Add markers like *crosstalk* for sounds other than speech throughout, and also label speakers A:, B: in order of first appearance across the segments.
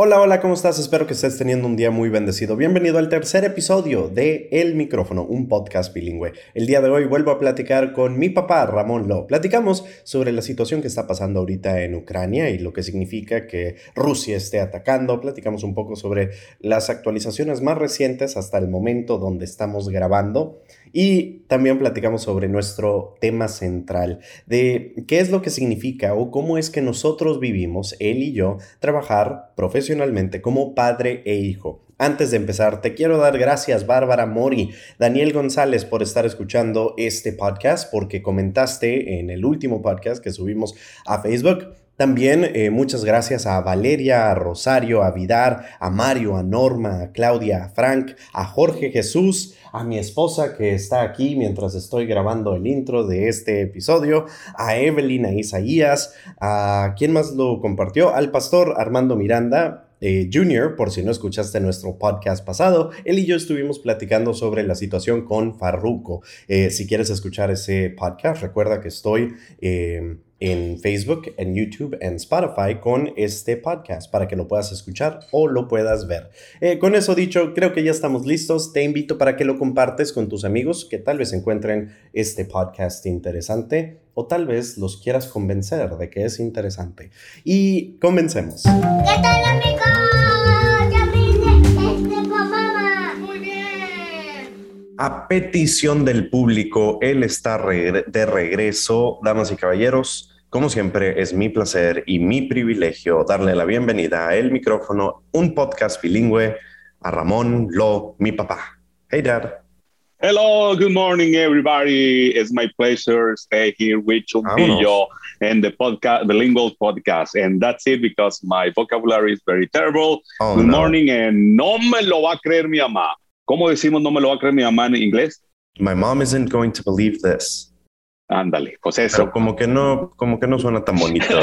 A: Hola, hola, ¿cómo estás? Espero que estés teniendo un día muy bendecido. Bienvenido al tercer episodio de El Micrófono, un podcast bilingüe. El día de hoy vuelvo a platicar con mi papá, Ramón Lo. Platicamos sobre la situación que está pasando ahorita en Ucrania y lo que significa que Rusia esté atacando. Platicamos un poco sobre las actualizaciones más recientes hasta el momento donde estamos grabando. Y también platicamos sobre nuestro tema central de qué es lo que significa o cómo es que nosotros vivimos, él y yo, trabajar profesionalmente como padre e hijo. Antes de empezar, te quiero dar gracias Bárbara Mori, Daniel González por estar escuchando este podcast porque comentaste en el último podcast que subimos a Facebook también eh, muchas gracias a Valeria, a Rosario, a Vidar, a Mario, a Norma, a Claudia, a Frank, a Jorge Jesús, a mi esposa que está aquí mientras estoy grabando el intro de este episodio, a Evelyn, a Isaías, a quien más lo compartió, al pastor Armando Miranda, eh, Junior, por si no escuchaste nuestro podcast pasado, él y yo estuvimos platicando sobre la situación con Farruko. Eh, si quieres escuchar ese podcast, recuerda que estoy en Facebook, en YouTube, en Spotify con este podcast para que lo puedas escuchar o lo puedas ver. Eh, con eso dicho, creo que ya estamos listos. Te invito para que lo compartes con tus amigos que tal vez encuentren este podcast interesante o tal vez los quieras convencer de que es interesante. Y comencemos. ¿Qué tal amigos? este mamá. Muy bien. A petición del público, él está de regreso. Damas y caballeros, como siempre, es mi placer y mi privilegio darle la bienvenida a El Micrófono, un podcast bilingüe, a Ramón Lo, mi papá. Hey, Dad.
B: Hello, good morning, everybody. It's my pleasure to stay here with Chuntillo and the podcast, bilingual podcast. And that's it because my vocabulary is very terrible. Oh, good morning, and no me lo va a creer mi mamá. ¿Cómo decimos no me lo va a creer mi mamá en inglés?
A: My mom isn't going to believe this.
B: Ándale, pues eso. Pero
A: como que no, como que no suena tan bonito. *laughs*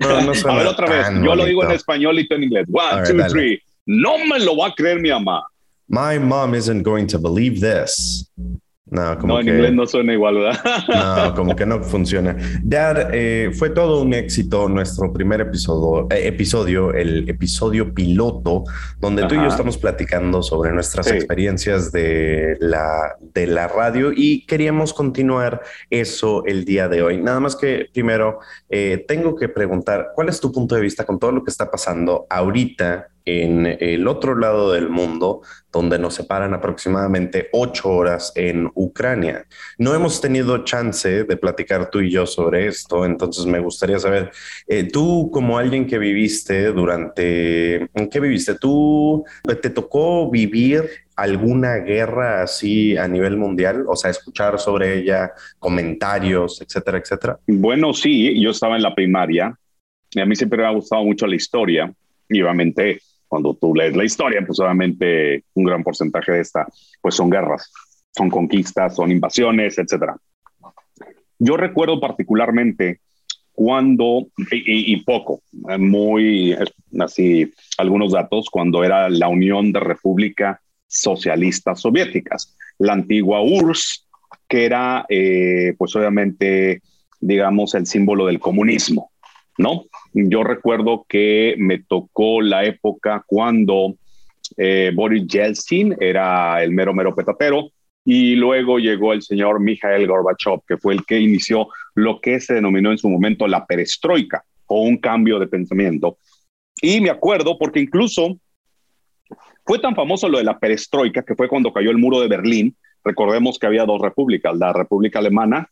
B: No, no suena A ver otra vez. Yo lo digo en español y tú en inglés. One, two, three. No me lo va a creer mi mamá.
A: My mom isn't going to believe this.
B: No, como en inglés no suena igual, ¿verdad? *laughs*
A: No, como que no funciona. Dad, eh, fue todo un éxito nuestro primer episodio, eh, episodio el episodio piloto, donde tú y yo estamos platicando sobre nuestras experiencias de la, de la radio y queríamos continuar eso el día de hoy. Nada más que primero eh, tengo que preguntar, ¿cuál es tu punto de vista con todo lo que está pasando ahorita en el otro lado del mundo, donde nos separan aproximadamente ocho horas en Ucrania. No hemos tenido chance de platicar tú y yo sobre esto, entonces me gustaría saber, eh, tú como alguien que viviste durante, ¿en qué viviste? ¿Tú te tocó vivir alguna guerra así a nivel mundial? O sea, escuchar sobre ella, comentarios, etcétera, etcétera.
B: Bueno, sí, yo estaba en la primaria y a mí siempre me ha gustado mucho la historia y obviamente cuando tú lees la historia, pues obviamente un gran porcentaje de esta, pues son guerras, son conquistas, son invasiones, etcétera. Yo recuerdo particularmente cuando, y, poco, muy así, algunos datos, cuando era la Unión de República Socialistas Soviéticas, la antigua URSS, que era, eh, pues obviamente, digamos, el símbolo del comunismo, ¿no? Yo recuerdo que me tocó la época cuando eh, Boris Yeltsin era el mero, mero petatero, y luego llegó el señor Mikhail Gorbachev, que fue el que inició lo que se denominó en su momento la perestroika o un cambio de pensamiento. Y me acuerdo porque incluso fue tan famoso lo de la perestroika que fue cuando cayó el muro de Berlín. Recordemos que había dos repúblicas, la República Alemana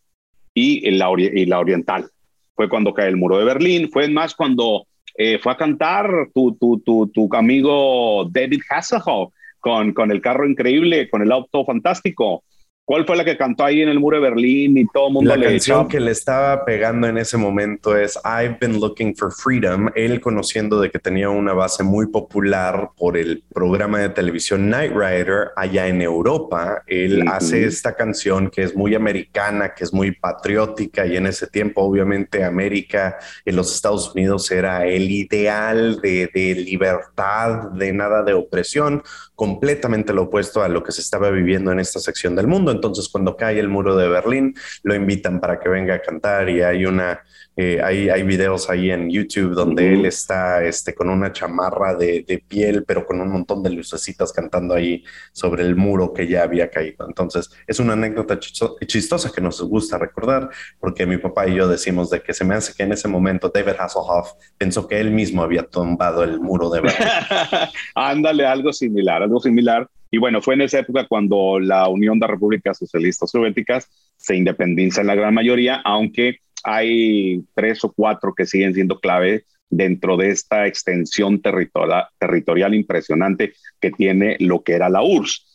B: y la, y la Oriental fue cuando cae el muro de Berlín, fue más cuando eh, fue a cantar tu, tu, tu, tu amigo David Hasselhoff con, con el carro increíble, con el auto fantástico. ¿Cuál fue la que cantó ahí en el muro de Berlín y todo el mundo
A: la le canción que le estaba pegando en ese momento es I've been looking for freedom. Él conociendo de que tenía una base muy popular por el programa de televisión Night Rider allá en Europa, él hace esta canción que es muy americana, que es muy patriótica y en ese tiempo obviamente América en los Estados Unidos era el ideal de, de libertad, de nada de opresión, completamente lo opuesto a lo que se estaba viviendo en esta sección del mundo. entonces cuando cae el muro de Berlín, lo invitan para que venga a cantar y hay una, eh, hay, hay, videos ahí en YouTube donde él está este, con una chamarra de, de, piel, pero con un montón de lucecitas cantando ahí sobre el muro que ya había caído. Entonces, es una anécdota chistosa que nos gusta recordar, porque mi papá y yo decimos de que se me hace que en ese momento David Hasselhoff pensó que él mismo había tumbado el muro de Berlín. *laughs*
B: Ándale, algo similar, algo similar. Y bueno, fue en esa época cuando la Unión de Repúblicas Socialistas Soviéticas se independiza en la gran mayoría, aunque hay tres o cuatro que siguen siendo clave dentro de esta extensión territorial, territorial impresionante que tiene lo que era la URSS.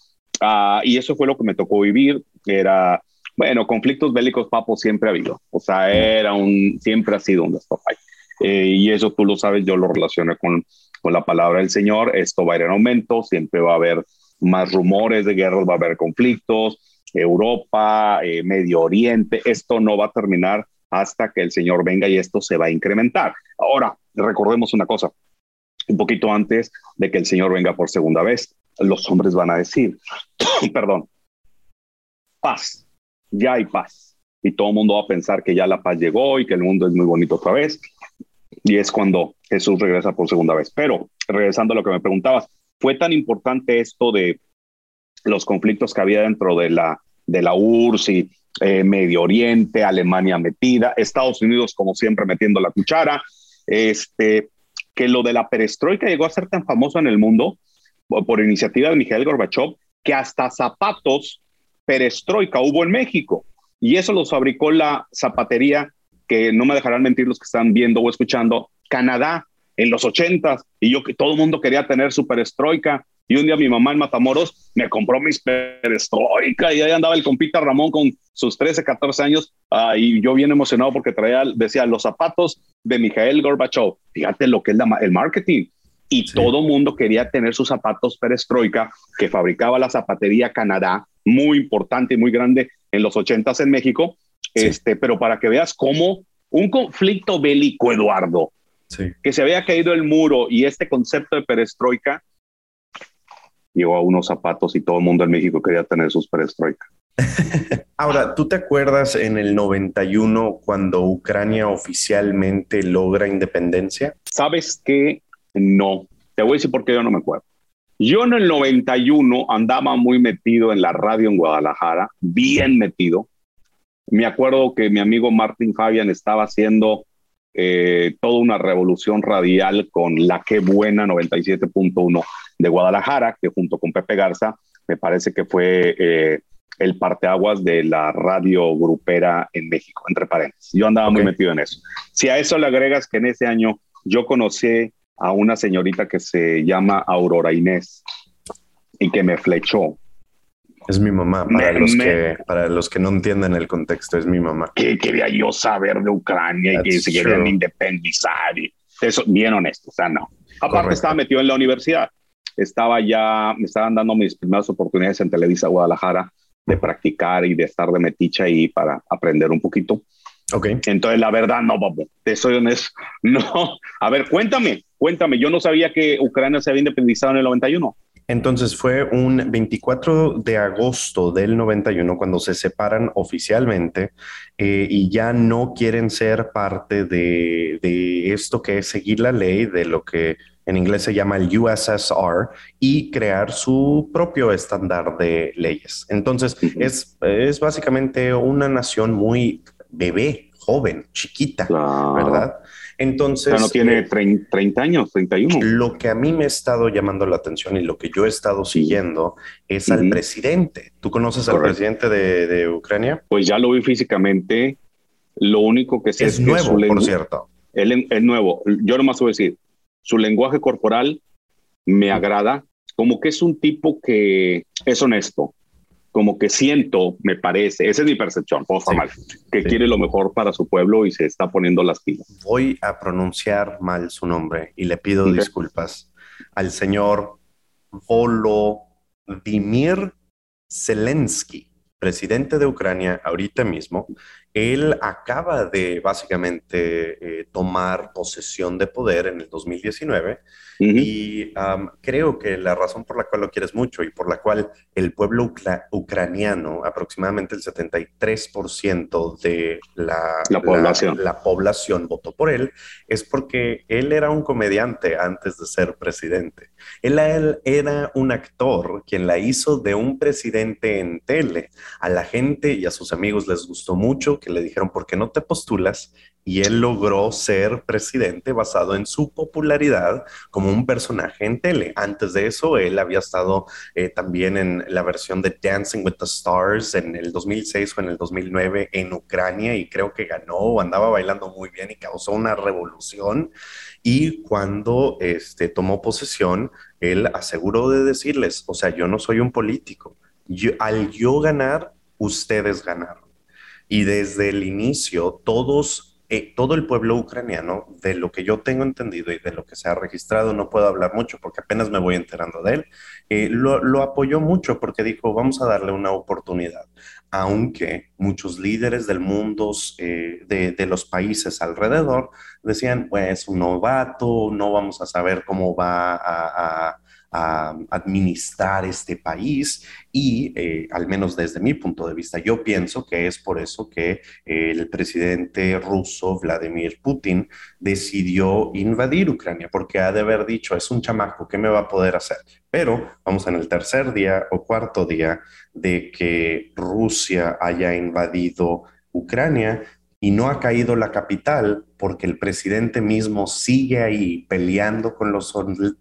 B: Ah, y eso fue lo que me tocó vivir, era, bueno, conflictos bélicos, papo, siempre ha habido. O sea, era un, siempre ha sido un despapay. Eh, y eso tú lo sabes, yo lo relacioné con, con la palabra del Señor. Esto va a ir en aumento, siempre va a haber más rumores de guerras, va a haber conflictos. Europa, eh, Medio Oriente, esto no va a terminar hasta que el Señor venga y esto se va a incrementar. Ahora, recordemos una cosa, un poquito antes de que el Señor venga por segunda vez, los hombres van a decir, *coughs* perdón, paz, ya hay paz. Y todo el mundo va a pensar que ya la paz llegó y que el mundo es muy bonito otra vez. Y es cuando Jesús regresa por segunda vez. Pero regresando a lo que me preguntabas, ¿fue tan importante esto de los conflictos que había dentro de la, de la URSS y eh, Medio Oriente, Alemania metida, Estados Unidos como siempre metiendo la cuchara, este, que lo de la perestroika llegó a ser tan famoso en el mundo por iniciativa de Mikhail Gorbachev, que hasta zapatos perestroika hubo en México. Y eso los fabricó la zapatería, que no me dejarán mentir los que están viendo o escuchando, Canadá en los ochentas. Y yo que todo el mundo quería tener su perestroika. Y un día mi mamá en Matamoros me compró mis perestroika y ahí andaba el compita Ramón con sus 13, 14 años uh, y yo bien emocionado porque traía, decía, los zapatos de Mikhail Gorbachev. Fíjate lo que es la, el marketing. Y sí. todo mundo quería tener sus zapatos perestroika que fabricaba la zapatería Canadá, muy importante y muy grande en los 80 en México. Sí. Este, pero para que veas cómo un conflicto bélico, Eduardo, sí. que se había caído el muro y este concepto de perestroika llegó a unos zapatos y todo el mundo en México quería tener sus perestroika. *laughs*
A: Ahora, ¿tú te acuerdas en el 91 cuando Ucrania oficialmente logra independencia?
B: Sabes que no. Te voy a decir por qué yo no me acuerdo. Yo en el 91 andaba muy metido en la radio en Guadalajara, bien metido. Me acuerdo que mi amigo Martín Fabian estaba haciendo eh, toda una revolución radial con la que buena 97.1 de Guadalajara, que junto con Pepe Garza me parece que fue eh, el parteaguas de la radio grupera en México, entre paréntesis. Yo andaba okay. muy metido en eso. Si a eso le agregas que en ese año yo conocí a una señorita que se llama Aurora Inés y que me flechó.
A: Es mi mamá, para, me, los, me, que, para los que no entienden el contexto, es mi mamá.
B: Que quería yo saber de Ucrania That's y que se true. querían independizar. Y eso, bien honesto, o sea, no. Aparte Correcto. estaba metido en la universidad. Estaba ya, me estaban dando mis primeras oportunidades en Televisa Guadalajara de practicar y de estar de meticha ahí para aprender un poquito.
A: Ok.
B: Entonces, la verdad, no, papu, te soy honesto. *laughs* No. A ver, cuéntame, cuéntame. Yo no sabía que Ucrania se había independizado en el 91.
A: Entonces fue un 24 de agosto del 91 cuando se separan oficialmente eh, y ya no quieren ser parte de, de, esto que es seguir la ley, de lo que en inglés se llama el USSR, y crear su propio estándar de leyes. Entonces uh -huh. es, es básicamente una nación muy bebé, joven, chiquita, claro. ¿verdad? Entonces.
B: O sea, no tiene 30, 30, años, 31.
A: Lo que a mí me ha estado llamando la atención y lo que yo he estado siguiendo es uh -huh. al presidente. ¿Tú conoces Correcto. al presidente de, de, Ucrania?
B: Pues ya lo vi físicamente. Lo único que sé
A: es, es nuevo, que por cierto.
B: Él es nuevo. Yo nomás voy a decir, su lenguaje corporal me agrada, como que es un tipo que es honesto, como que siento, me parece, esa es mi percepción, sí, que sí. quiere lo mejor para su pueblo y se está poniendo las pilas.
A: Voy a pronunciar mal su nombre y le pido okay. disculpas al señor Volodymyr Zelensky, presidente de Ucrania ahorita mismo, él acaba de básicamente eh, tomar posesión de poder en el 2019 y creo que la razón por la cual lo quieres mucho y por la cual el pueblo ucraniano, aproximadamente el 73% de la, población. La, población votó por él, es porque él era un comediante antes de ser presidente. Él, él era un actor quien la hizo de un presidente en tele. A la gente y a sus amigos les gustó mucho que le dijeron, ¿por qué no te postulas? Y él logró ser presidente basado en su popularidad como un personaje en tele. Antes de eso, él había estado eh, también en la versión de Dancing with the Stars en el 2006 o en el 2009 en Ucrania y creo que ganó, andaba bailando muy bien y causó una revolución. Y cuando este, tomó posesión, él aseguró de decirles, o sea, yo no soy un político. al yo ganar, ustedes ganaron. Y desde el inicio, todos eh, todo el pueblo ucraniano, de lo que yo tengo entendido y de lo que se ha registrado, no puedo hablar mucho porque apenas me voy enterando de él, eh, lo, apoyó mucho porque dijo, vamos a darle una oportunidad, aunque muchos líderes del mundo, eh, de, los países alrededor, decían, pues un novato, no vamos a saber cómo va a a administrar este país y, eh, al menos desde mi punto de vista, yo pienso que es por eso que el presidente ruso Vladimir Putin decidió invadir Ucrania, porque ha de haber dicho, es un chamaco, ¿qué me va a poder hacer? Pero vamos en el tercer día o cuarto día de que Rusia haya invadido Ucrania, y no ha caído la capital porque el presidente mismo sigue ahí peleando con los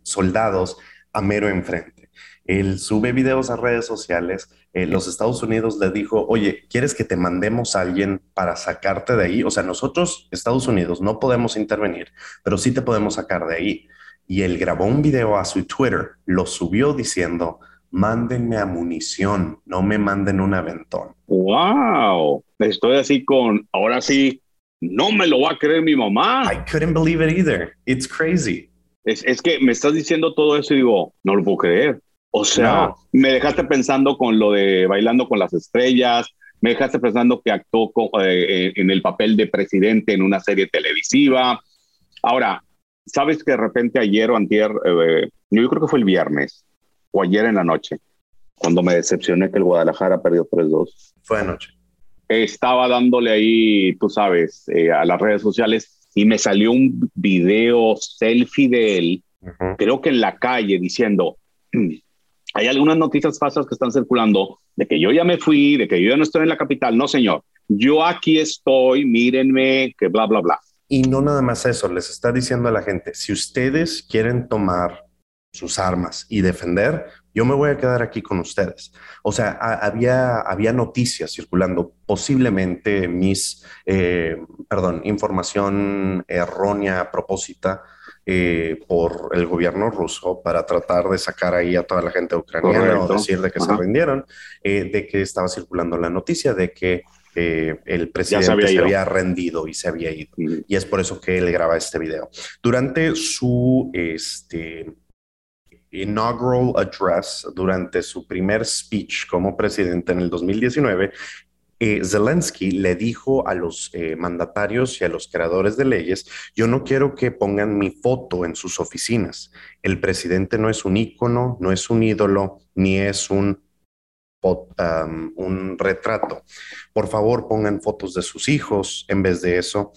A: soldados a mero enfrente. Él sube videos a redes sociales. Eh, los Estados Unidos le dijo, oye, ¿quieres que te mandemos a alguien para sacarte de ahí? O sea, nosotros, Estados Unidos, no podemos intervenir, pero sí te podemos sacar de ahí. Y él grabó un video a su Twitter, lo subió diciendo, mándenme a munición, no me manden un aventón.
B: ¡Wow! Estoy así con, ahora sí, no me lo va a creer mi mamá.
A: I couldn't believe it either. It's crazy.
B: Es, que me estás diciendo todo eso y digo, no lo puedo creer. O sea, me dejaste pensando con lo de bailando con las estrellas, me dejaste pensando que actuó eh, eh, en el papel de presidente en una serie televisiva. Ahora, ¿sabes que de repente ayer o antier, eh, yo creo que fue el viernes o ayer en la noche, cuando me decepcioné que el Guadalajara perdió 3-2?
A: Fue anoche.
B: Estaba dándole ahí, tú sabes, a las redes sociales y me salió un video selfie de él, creo que en la calle, diciendo, mm, hay algunas noticias falsas que están circulando de que yo ya me fui, de que yo ya no estoy en la capital. No, señor, yo aquí estoy, mírenme, que bla, bla, bla.
A: Y no nada más eso, les está diciendo a la gente, si ustedes quieren tomar sus armas y defender, yo me voy a quedar aquí con ustedes. O sea, había, había noticias circulando, posiblemente mis, eh, perdón, información errónea a propósito eh, por el gobierno ruso para tratar de sacar ahí a toda la gente ucraniana o decir de que se rindieron, eh, de que estaba circulando la noticia de que el presidente se había, rendido y se había ido. Y es por eso que él graba este video. Durante su este, inaugural address, durante su primer speech como presidente en el 2019, eh, Zelensky le dijo a los eh, mandatarios y a los creadores de leyes, yo no quiero que pongan mi foto en sus oficinas. El presidente no es un ícono, no es un ídolo, ni es un, um, un retrato. Por favor, pongan fotos de sus hijos en vez de eso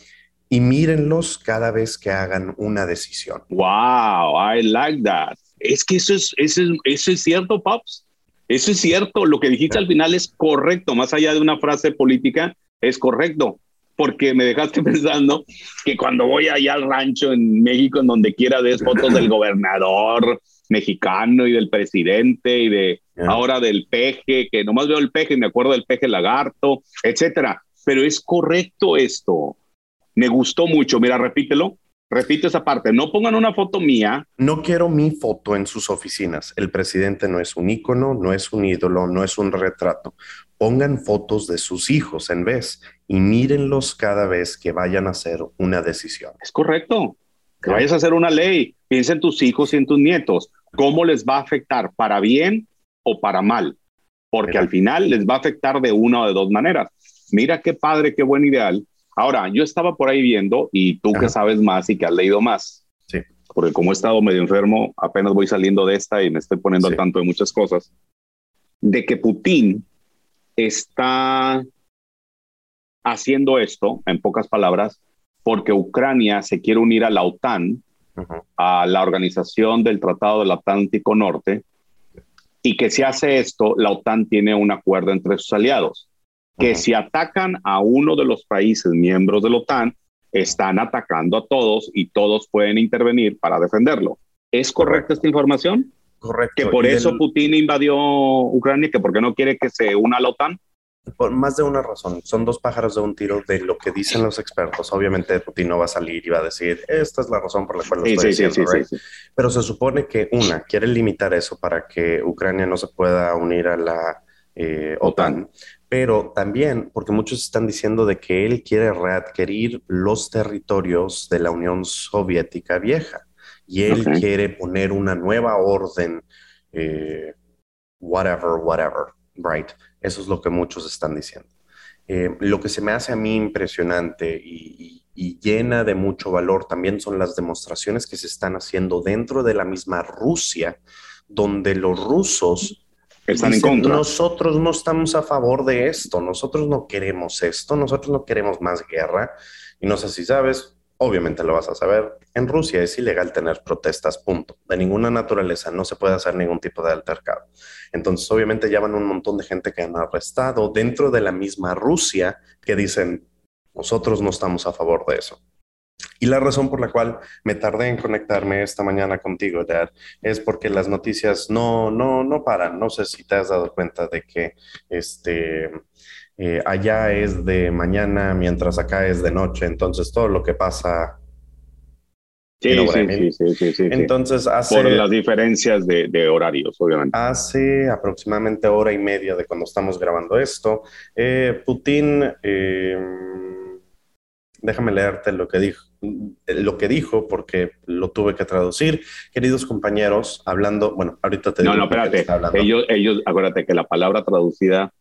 A: y mírenlos cada vez que hagan una decisión.
B: Wow, I like that. Es que eso es, eso es, cierto, Pops. Eso es cierto. Lo que dijiste al final es correcto. Más allá de una frase política, es correcto. Porque me dejaste *laughs* pensando que cuando voy allá al rancho en México, en donde quiera des fotos del *laughs* gobernador mexicano y del presidente y de ahora del peje, que nomás veo el peje y me acuerdo del peje lagarto, etcétera. Pero es correcto esto. Me gustó mucho. Mira, repítelo. Repito esa parte, no pongan una foto mía.
A: No quiero mi foto en sus oficinas. El presidente no es un ícono, no es un ídolo, no es un retrato. Pongan fotos de sus hijos en vez y mírenlos cada vez que vayan a hacer una decisión.
B: Es correcto. Que vayas a hacer una ley, piensa en tus hijos y en tus nietos. ¿Cómo les va a afectar? ¿Para bien o para mal? Porque al final les va a afectar de una o de dos maneras. mira qué padre, qué buen ideal. Ahora, yo estaba por ahí viendo y tú que sabes más y que has leído más,
A: sí.
B: porque como he estado medio enfermo, apenas voy saliendo de esta y me estoy poniendo al tanto de muchas cosas, de que Putin está haciendo esto, en pocas palabras, porque Ucrania se quiere unir a la OTAN, a la organización del Tratado del Atlántico Norte, y que si hace esto, la OTAN tiene un acuerdo entre sus aliados, que si atacan a uno de los países miembros de la OTAN, están atacando a todos y todos pueden intervenir para defenderlo. ¿Es correcta esta información?
A: Correcto.
B: Que por eso Putin invadió Ucrania, que porque no quiere que se una a la OTAN.
A: Por más de una razón. Son dos pájaros de un tiro de lo que dicen los expertos. Obviamente Putin no va a salir y va a decir, esta es la razón por la cual lo estoy
B: sí,
A: diciendo.
B: Sí, sí,
A: Pero se supone que, una, quiere limitar eso para que Ucrania no se pueda unir a la eh, OTAN. Pero también, porque muchos están diciendo de que él quiere readquirir los territorios de la Unión Soviética vieja. Y él quiere poner una nueva orden, eh, whatever, whatever, right? Eso es lo que muchos están diciendo. Eh, lo que se me hace a mí impresionante y, llena de mucho valor también son las demostraciones que se están haciendo dentro de la misma Rusia, donde los rusos
B: están en contra.
A: Nosotros no estamos a favor de esto, nosotros no queremos esto, nosotros no queremos más guerra. Y no sé si sabes, Obviamente lo vas a saber. En Rusia es ilegal tener protestas, punto. De ninguna naturaleza, no se puede hacer ningún tipo de altercado. Entonces, obviamente, ya van un montón de gente que han arrestado dentro de la misma Rusia que dicen, nosotros no estamos a favor de eso. Y la razón por la cual me tardé en conectarme esta mañana contigo, Dad, es porque las noticias no, no, no paran. No sé si te has dado cuenta de que este, eh, allá es de mañana, mientras acá es de noche, entonces todo lo que pasa...
B: Sí, sí, sí, sí, sí,
A: Entonces hace...
B: Por las diferencias de, de, horarios, obviamente.
A: Hace aproximadamente hora y media de cuando estamos grabando esto, eh, Putin... Eh, déjame leerte lo que dijo lo que dijo porque lo tuve que traducir. Queridos compañeros, hablando, bueno, ahorita te
B: digo. No, no, espérate. Ellos, ellos, acuérdate que la palabra traducida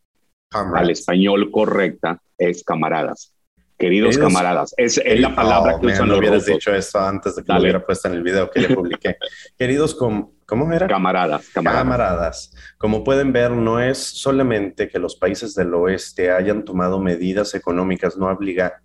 B: al español correcta es camaradas. Queridos, camaradas, es, es, la palabra que usan
A: los hubieras dicho eso antes de que lo hubiera puesto en el video que le publiqué. *laughs* Queridos com ¿Cómo era?
B: Camaradas, camaradas.
A: Camaradas. Como pueden ver, no es solamente que los países del oeste hayan tomado medidas económicas no,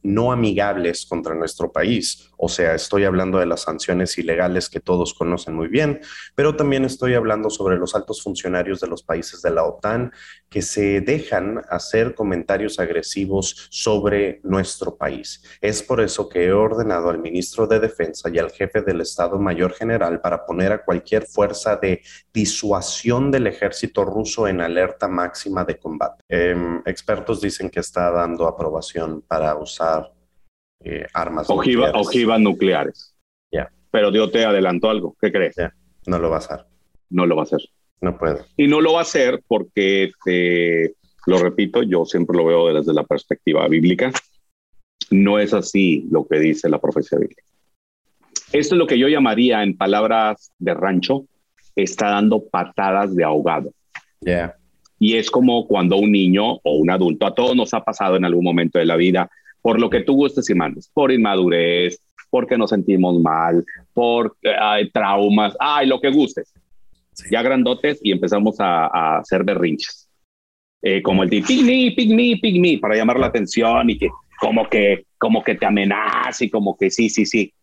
A: no amigables contra nuestro país, o sea, estoy hablando de las sanciones ilegales que todos conocen muy bien, pero también estoy hablando sobre los altos funcionarios de los países de la OTAN que se dejan hacer comentarios agresivos sobre nuestro país. Es por eso que he ordenado al ministro de Defensa y al jefe del Estado Mayor General para poner a cualquier fuerza de disuasión del ejército ruso en alerta máxima de combate. Em, expertos dicen que está dando aprobación para usar eh, armas
B: ojiva, nucleares. Ojivas nucleares.
A: Ya.
B: Pero Dios te adelantó algo. ¿Qué crees?
A: No lo va a hacer.
B: No lo va a hacer.
A: No puede.
B: Y no lo va a hacer porque, lo repito, yo siempre lo veo desde la perspectiva bíblica. No es así lo que dice la profecía bíblica. Esto es lo que yo llamaría, en palabras de rancho, está dando patadas de ahogado. Y es como cuando un niño o un adulto, a todos nos ha pasado en algún momento de la vida, por lo que tú gustes y mandes, por inmadurez, porque nos sentimos mal, por traumas, ay, lo que gustes. Ya grandotes y empezamos a, hacer berrinches. Eh, como el de pigme, pigme, pigme, para llamar la atención y que como que, como que te amenaza y como que sí, sí, sí.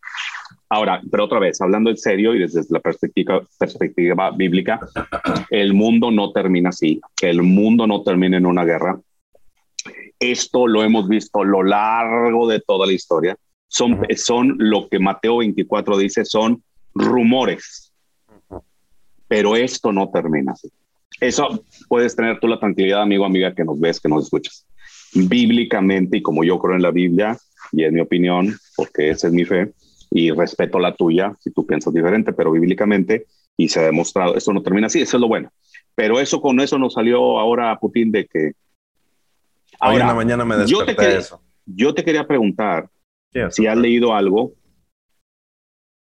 B: Ahora, pero otra vez, hablando en serio y desde la perspectiva, perspectiva bíblica, el mundo no termina así, el mundo no termina en una guerra. Esto lo hemos visto a lo largo de toda la historia. Son, son lo que Mateo 24 dice, son rumores. Pero esto no termina así. Eso puedes tener tú la tranquilidad, amigo, amiga, que nos ves, que nos escuchas. Bíblicamente, y como yo creo en la Biblia, y es mi opinión, porque esa es mi fe, y respeto la tuya si tú piensas diferente, pero bíblicamente, y se ha demostrado, esto no termina así, eso es lo bueno. Pero eso con eso nos salió ahora a Putin de que...
A: Ahora, en la mañana me
B: yo te, quería, eso. yo te quería preguntar si has leído algo.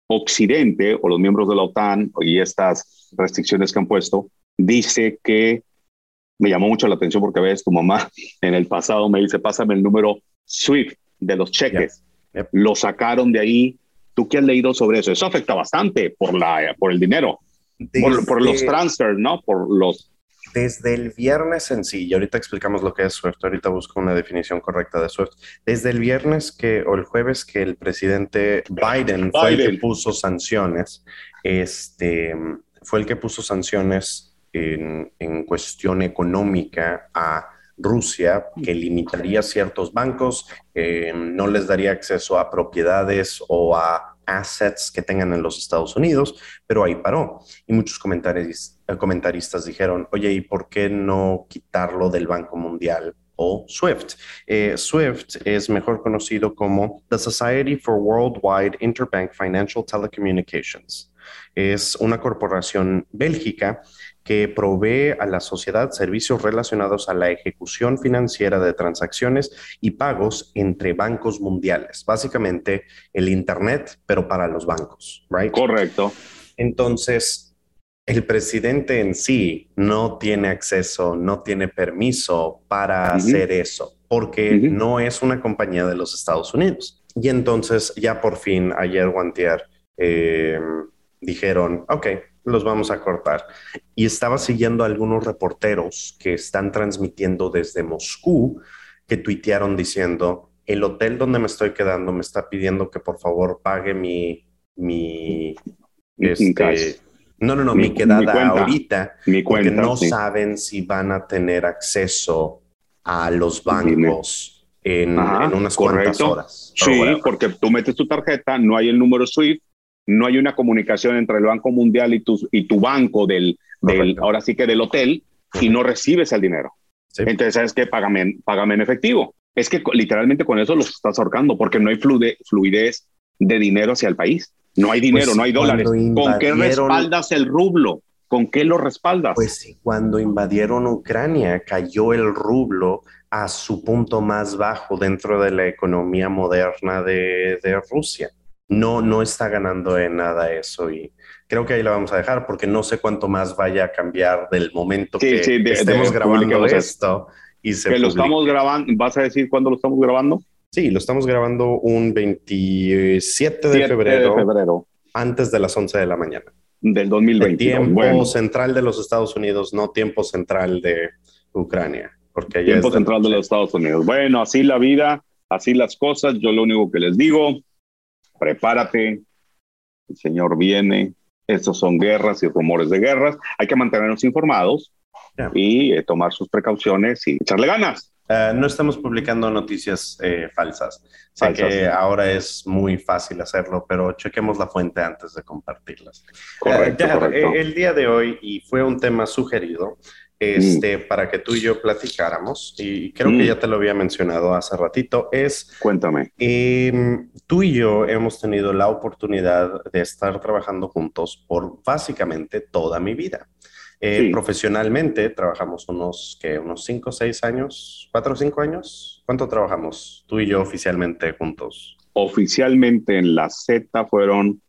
B: Occidente o los miembros de la OTAN y estas restricciones que han puesto, dice que me llamó mucho la atención porque ves tu mamá *laughs* en el pasado me dice, pásame el número SWIFT de los cheques. Lo sacaron de ahí. ¿Tú qué has leído sobre eso? Eso afecta bastante por, la, por el dinero, por, los transfers, ¿no? Por los...
A: Desde el viernes en sí, y ahorita explicamos lo que es SWIFT, ahorita busco una definición correcta de SWIFT. Desde el viernes que, o el jueves que el presidente Biden, fue el que puso sanciones, este, fue el que puso sanciones en, en cuestión económica a Rusia, que limitaría ciertos bancos, eh, no les daría acceso a propiedades o a assets que tengan en los Estados Unidos, pero ahí paró. Y muchos eh, comentaristas dijeron, oye, ¿y por qué no quitarlo del Banco Mundial? o SWIFT. Eh, SWIFT es mejor conocido como The Society for Worldwide Interbank Financial Telecommunications. Es una corporación bélgica que provee a la sociedad servicios relacionados a la ejecución financiera de transacciones y pagos entre bancos mundiales. Básicamente el Internet, pero para los bancos, ¿right?
B: Correcto.
A: Entonces, el presidente en sí no tiene acceso, no tiene permiso para hacer eso, porque no es una compañía de los Estados Unidos. Y entonces ya por fin, ayer Guantier, eh, dijeron, ok, los vamos a cortar. Y estaba siguiendo a algunos reporteros que están transmitiendo desde Moscú, que tuitearon diciendo, el hotel donde me estoy quedando me está pidiendo que por favor pague mi, mi, este, no, no, no, mi, quedada ahorita, porque no saben si van a tener acceso a los bancos en, unas cuantas horas.
B: Sí, porque tú metes tu tarjeta, no hay el número SWIFT, no hay una comunicación entre el Banco Mundial y tu, y tu banco del, del ahora sí que del hotel, y no recibes el dinero. Entonces, ¿sabes qué? Págame, págame en efectivo. Es que literalmente con eso los estás ahorcando porque no hay fluidez de dinero hacia el país. No hay dinero, pues no hay dólares. ¿Con qué respaldas el rublo? ¿Con qué lo respaldas?
A: Pues cuando invadieron Ucrania cayó el rublo a su punto más bajo dentro de la economía moderna de, de Rusia no, no está ganando en nada eso y creo que ahí la vamos a dejar porque no sé cuánto más vaya a cambiar del momento que estemos grabando esto y se
B: que lo estamos grabando, ¿vas a decir cuándo lo estamos grabando?
A: Sí, lo estamos grabando un 27 de, febrero,
B: de febrero,
A: antes de las 11 de la mañana.
B: Del 2020.
A: Tiempo central de los Estados Unidos, no tiempo central de Ucrania. Porque
B: tiempo central de los Estados Unidos. Bueno, así la vida, así las cosas. Yo lo único que les digo, prepárate, el Señor viene, estos son guerras y rumores de guerras, hay que mantenernos informados y eh, tomar sus precauciones y echarle ganas.
A: Eh, no estamos publicando noticias eh, falsas. Sé que ahora es muy fácil hacerlo, pero chequemos la fuente antes de compartirlas.
B: Correcto, correcto.
A: El día de hoy, y fue un tema sugerido, este, mm. para que tú y yo platicáramos, y creo que mm. ya te lo había mencionado hace ratito, es...
B: Cuéntame.
A: Em, tú y yo hemos tenido la oportunidad de estar trabajando juntos por básicamente toda mi vida. Eh, profesionalmente trabajamos unos, ¿qué? Unos 5 o 6 años, 4 o 5 años. ¿Cuánto trabajamos tú y yo oficialmente juntos?
B: Oficialmente en la Z fueron,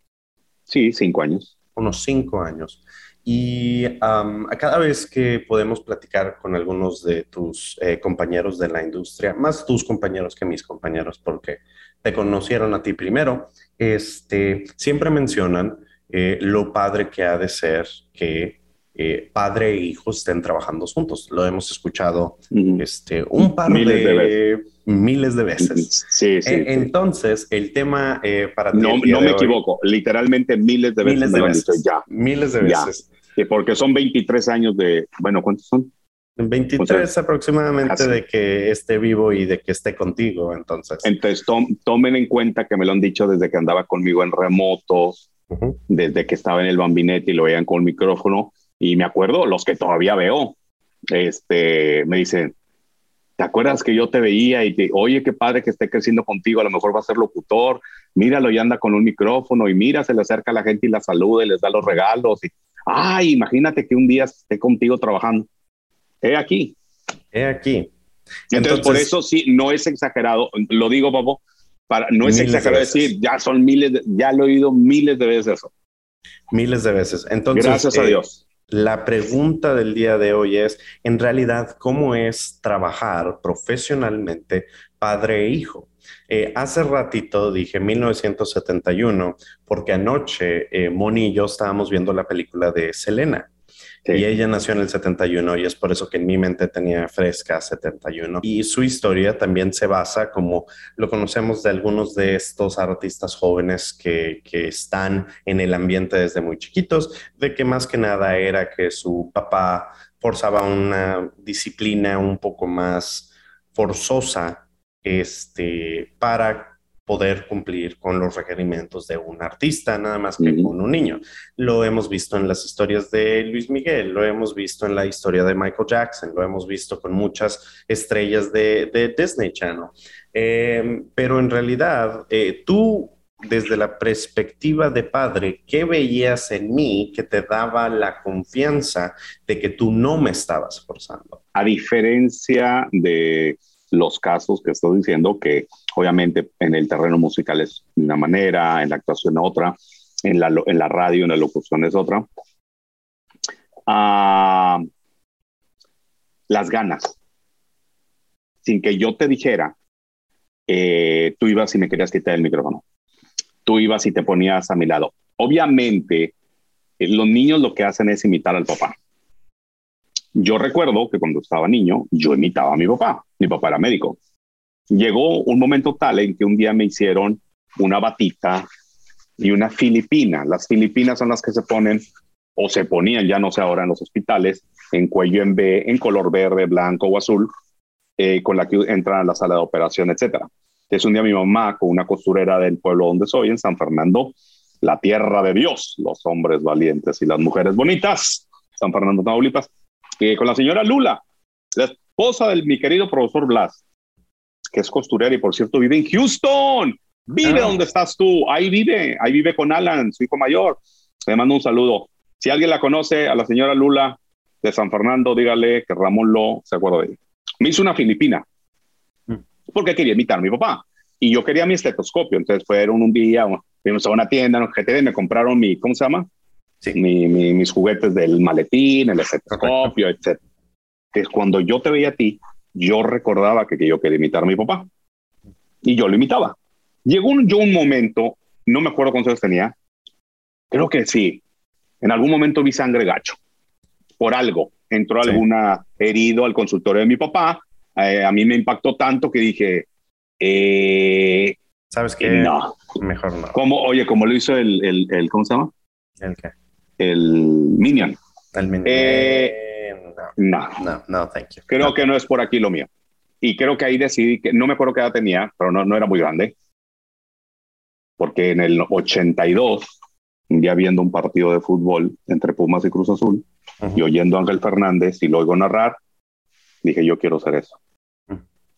B: sí, 5 años.
A: Unos 5 años. Y a cada vez que podemos platicar con algunos de tus eh, compañeros de la industria, más tus compañeros que mis compañeros, porque te conocieron a ti primero, este, siempre mencionan eh, lo padre que ha de ser que eh, padre e hijo estén trabajando juntos. Lo hemos escuchado este, un par
B: miles
A: de, miles de veces.
B: Sí, sí,
A: Entonces, el tema para ti.
B: No, no me equivoco, literalmente miles de veces.
A: Miles de veces. ya. Miles de veces
B: porque son 23 años de, bueno, ¿cuántos son?
A: 23 aproximadamente de que esté vivo y de que esté contigo, entonces.
B: Entonces, tomen en cuenta que me lo han dicho desde que andaba conmigo en remoto, desde que estaba en el bambinete y lo veían con el micrófono. Y me acuerdo, los que todavía veo, este, me dicen, ¿te acuerdas que yo te veía y te, oye, qué padre que esté creciendo contigo, a lo mejor va a ser locutor, míralo y anda con un micrófono y mira, se le acerca a la gente y la saluda y les da los regalos. Y, ay, imagínate que un día esté contigo trabajando. He aquí.
A: He aquí.
B: Entonces, por eso sí, no es exagerado, lo digo, Bobo, para, no es exagerado decir, ya son miles, ya lo he oído miles de veces eso.
A: Miles de veces. Entonces,
B: gracias a eh, Dios.
A: La pregunta del día de hoy es, en realidad, ¿cómo es trabajar profesionalmente padre e hijo? Eh, hace ratito dije 1971 porque anoche eh, Moni y yo estábamos viendo la película de Selena. Y ella nació en el 71 y es por eso que en mi mente tenía fresca 71. Y su historia también se basa, como lo conocemos de algunos de estos artistas jóvenes que, que están en el ambiente desde muy chiquitos, de que más que nada era que su papá forzaba una disciplina un poco más forzosa este, para poder cumplir con los requerimientos de un artista, nada más que con un niño. Lo hemos visto en las historias de Luis Miguel, lo hemos visto en la historia de Michael Jackson, lo hemos visto con muchas estrellas de, Disney Channel. Em, pero en realidad, eh, tú, desde la perspectiva de padre, ¿qué veías en mí que te daba la confianza de que tú no me estabas forzando?
B: A diferencia de los casos que estoy diciendo, que obviamente en el terreno musical es una manera, en la actuación otra, en la, en la radio, en la locución es otra. Ah, las ganas. Sin que yo te dijera, tú ibas y me querías quitar el micrófono. Tú ibas y te ponías a mi lado. Obviamente, eh, los niños lo que hacen es imitar al papá. Yo recuerdo que cuando estaba niño, yo imitaba a mi papá. Mi papá era médico. Llegó un momento tal en que un día me hicieron una batita y una filipina. Las filipinas son las que se ponen o se ponían, ya no sé ahora, en los hospitales, en cuello en B, en color verde, blanco o azul, eh, con la que entran a la sala de operación, etc. Es un día mi mamá con una costurera del pueblo donde soy, en San Fernando, la tierra de Dios, los hombres valientes y las mujeres bonitas, San Fernando, Tamaulipas, con la señora Lula, la esposa de mi querido profesor Blas, que es costurera y por cierto vive en Houston. Vive ah. donde estás tú, ahí vive, ahí vive con Alan, su hijo mayor. Le mando un saludo. Si alguien la conoce, a la señora Lula de San Fernando, dígale que Ramón Lo se acuerda de ella. Me hizo una filipina mm. porque quería imitar a mi papá y yo quería mi estetoscopio. Entonces fueron un día, fuimos a una tienda, en GTD, me compraron mi, ¿cómo se llama? Mis juguetes del maletín, el estetoscopio, etc. Es cuando yo te veía a ti, yo recordaba que, yo quería imitar a mi papá. Y yo lo imitaba. Llegó un, yo un momento, no me acuerdo cuántos años tenía, creo que sí, en algún momento vi sangre gacho, por algo. Entró alguna herido al consultorio de mi papá, eh, a mí me impactó tanto que dije, eh,
A: ¿sabes qué?
B: No.
A: Mejor no.
B: Como, oye, como lo hizo el, el, el ¿cómo se llama?
A: ¿El qué?
B: El Minion.
A: El Minion.
B: Eh, no,
A: no, no, thank you.
B: Creo que no es por aquí lo mío. Y creo que ahí decidí que, no me acuerdo qué edad tenía, pero no, no era muy grande. Porque en el 82, un día viendo un partido de fútbol entre Pumas y Cruz Azul, y oyendo a Ángel Fernández y lo oigo narrar, dije, yo quiero hacer eso.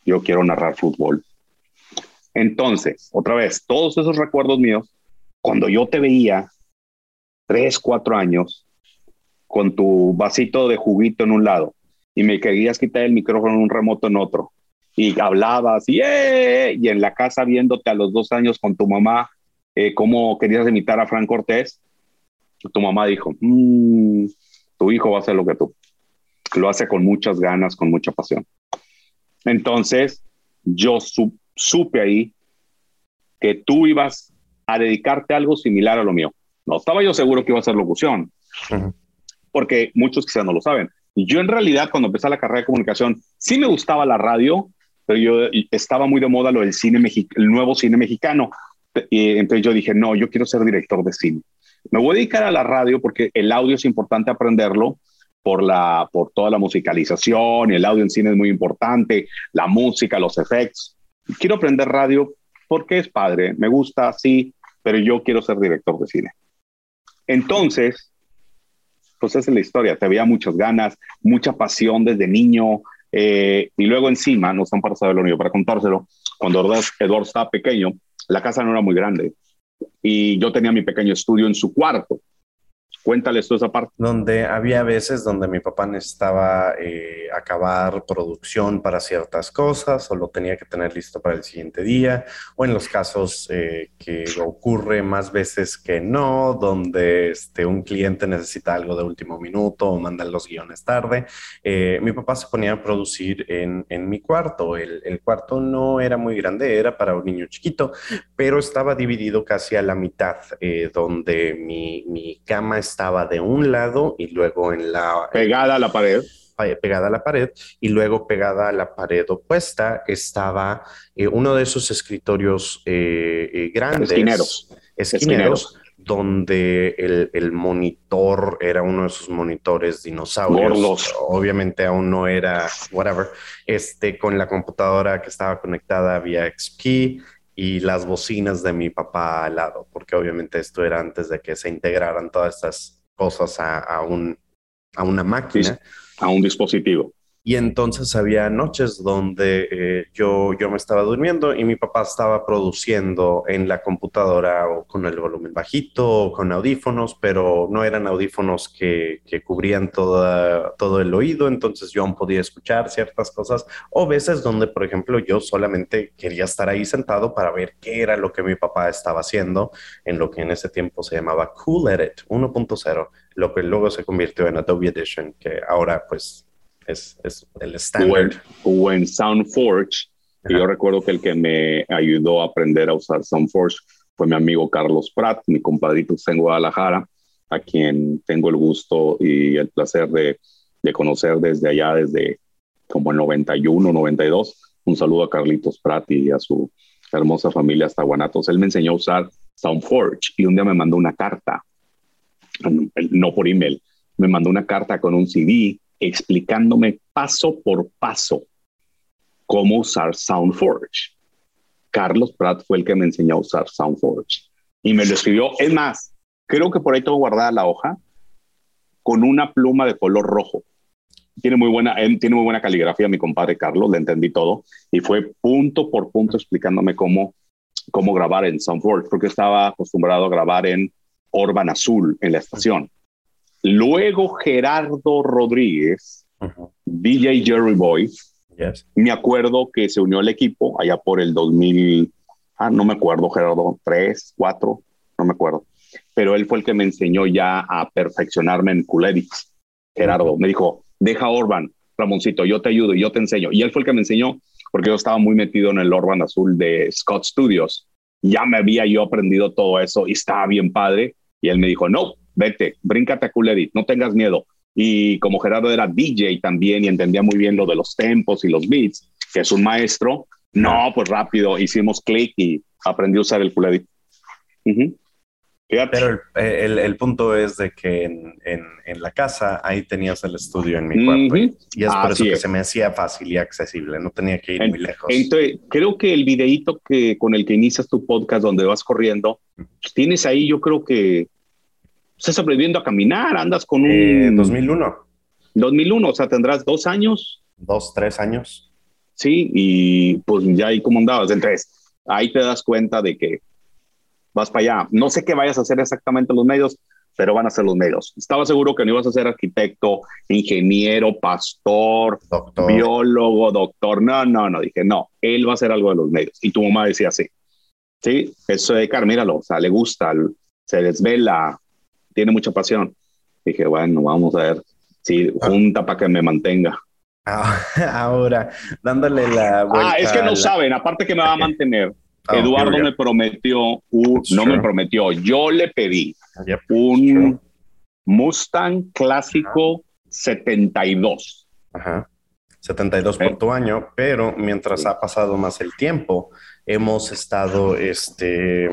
B: Yo quiero narrar fútbol. Entonces, otra vez, todos esos recuerdos míos, cuando yo te veía tres, cuatro años con tu vasito de juguito en un lado y me querías quitar el micrófono en un remoto en otro y hablabas y, ¡eh! y en la casa viéndote a los dos años con tu mamá eh, cómo querías imitar a Frank Cortés, tu mamá dijo, mm, tu hijo va a hacer lo que tú. Lo hace con muchas ganas, con mucha pasión. Entonces, yo supe ahí que tú ibas a dedicarte a algo similar a lo mío. No estaba yo seguro que iba a ser locución, porque muchos quizás no lo saben. Yo en realidad cuando empecé la carrera de comunicación, sí me gustaba la radio, pero yo estaba muy de moda lo del cine el nuevo cine mexicano. Y entonces yo dije, no, yo quiero ser director de cine. Me voy a dedicar a la radio porque el audio es importante aprenderlo por, la, por toda la musicalización, y el audio en cine es muy importante, la música, los efectos. Quiero aprender radio porque es padre, me gusta, sí, pero yo quiero ser director de cine. Entonces, pues esa es la historia. Te veía muchas ganas, mucha pasión desde niño. Eh, y luego encima, no están para saberlo ni para contárselo, cuando Eduardo, estaba pequeño, la casa no era muy grande. Y yo tenía mi pequeño estudio en su cuarto. Cuéntales tú esa parte.
A: Donde había veces donde mi papá necesitaba eh, acabar producción para ciertas cosas o lo tenía que tener listo para el siguiente día, o en los casos eh, que ocurre más veces que no, donde este, un cliente necesita algo de último minuto o manda los guiones tarde. Eh, mi papá se ponía a producir en, en mi cuarto. El, el cuarto no era muy grande, era para un niño chiquito, pero estaba dividido casi a la mitad, donde mi, mi cama estaba estaba de un lado y luego en la...
B: Pegada a la pared.
A: Pegada a la pared y luego pegada a la pared opuesta estaba eh, uno de esos escritorios eh, eh, grandes.
B: Esquineros.
A: Esquineros. donde el, el, monitor era uno de esos monitores dinosaurios. Obviamente aún no era whatever. Este, con la computadora que estaba conectada vía XP y las bocinas de mi papá al lado, porque obviamente esto era antes de que se integraran todas estas cosas a, a, un, a una máquina.
B: A un dispositivo.
A: Y entonces había noches donde eh, yo, yo me estaba durmiendo y mi papá estaba produciendo en la computadora o con el volumen bajito o con audífonos, pero no eran audífonos que, que cubrían toda, todo el oído, entonces yo aún podía escuchar ciertas cosas. O veces donde, por ejemplo, yo solamente quería estar ahí sentado para ver qué era lo que mi papá estaba haciendo en lo que en ese tiempo se llamaba Cool Edit 1.0, lo que luego se convirtió en Adobe Edition, que ahora pues es, el estándar.
B: O en SoundForge. Y yo recuerdo que el que me ayudó a aprender a usar SoundForge fue mi amigo Carlos Pratt, mi compadrito en Guadalajara, a quien tengo el gusto y el placer de, de conocer desde allá, desde como el 91, 92. Un saludo a Carlitos Pratt y a su hermosa familia hasta Guanatos. Él me enseñó a usar SoundForge y un día me mandó una carta, no por email, me mandó una carta con un CD explicándome paso por paso cómo usar SoundForge. Carlos Pratt fue el que me enseñó a usar SoundForge y me lo escribió. Es más, creo que por ahí tengo guardada la hoja con una pluma de color rojo. Tiene muy buena, tiene muy buena caligrafía mi compadre Carlos, le entendí todo y fue punto por punto explicándome cómo, cómo grabar en SoundForge, porque estaba acostumbrado a grabar en Orban Azul en la estación. Luego Gerardo Rodríguez, DJ Jerry Boy, me acuerdo que se unió al equipo allá por el 2000, ah, no me acuerdo, Gerardo, 3, 4, no me acuerdo. Pero él fue el que me enseñó ya a perfeccionarme en Cooledics. Gerardo me dijo, deja Orban, Ramoncito, yo te ayudo y yo te enseño. Y él fue el que me enseñó, porque yo estaba muy metido en el Orban Azul de Scott Studios. Ya me había yo aprendido todo eso y estaba bien padre. Y él me dijo, no, vete, bríncate a Cool Edit, no tengas miedo. Y como Gerardo era DJ también y entendía muy bien lo de los tempos y los beats, que es un maestro, no, pues rápido, hicimos clic y aprendí a usar el Cool Edit.
A: Pero el, el, punto es de que en, en, la casa ahí tenías el estudio en mi cuarto y es por eso que se me hacía fácil y accesible, no tenía que ir muy lejos.
B: Entonces, creo que el videíto que, con el que inicias tu podcast donde vas corriendo, tienes ahí yo creo que estás aprendiendo a caminar, andas con un...
A: 2001.
B: 2001, o sea, tendrás dos años.
A: Dos, tres años.
B: Sí, y pues ya ahí cómo andabas. Entonces, ahí te das cuenta de que vas para allá. No sé qué vayas a hacer exactamente los medios, pero van a ser los medios. Estaba seguro que no ibas a ser arquitecto, ingeniero, pastor, biólogo, doctor. No, no, no. Dije, no, él va a hacer algo de los medios. Y tu mamá decía así. Sí, eso de Car, míralo, o sea, le gusta, se desvela, tiene mucha pasión. Dije, bueno, vamos a ver si ah. junta para que me mantenga.
A: Ah, *laughs* ahora, dándole la vuelta.
B: Ah, es que no saben, aparte que me va a mantener. Ah, Eduardo me prometió, no me prometió, yo le pedí un Mustang clásico 72.
A: Ajá. 72 por eh. tu año, pero mientras ha pasado más el tiempo, hemos estado este,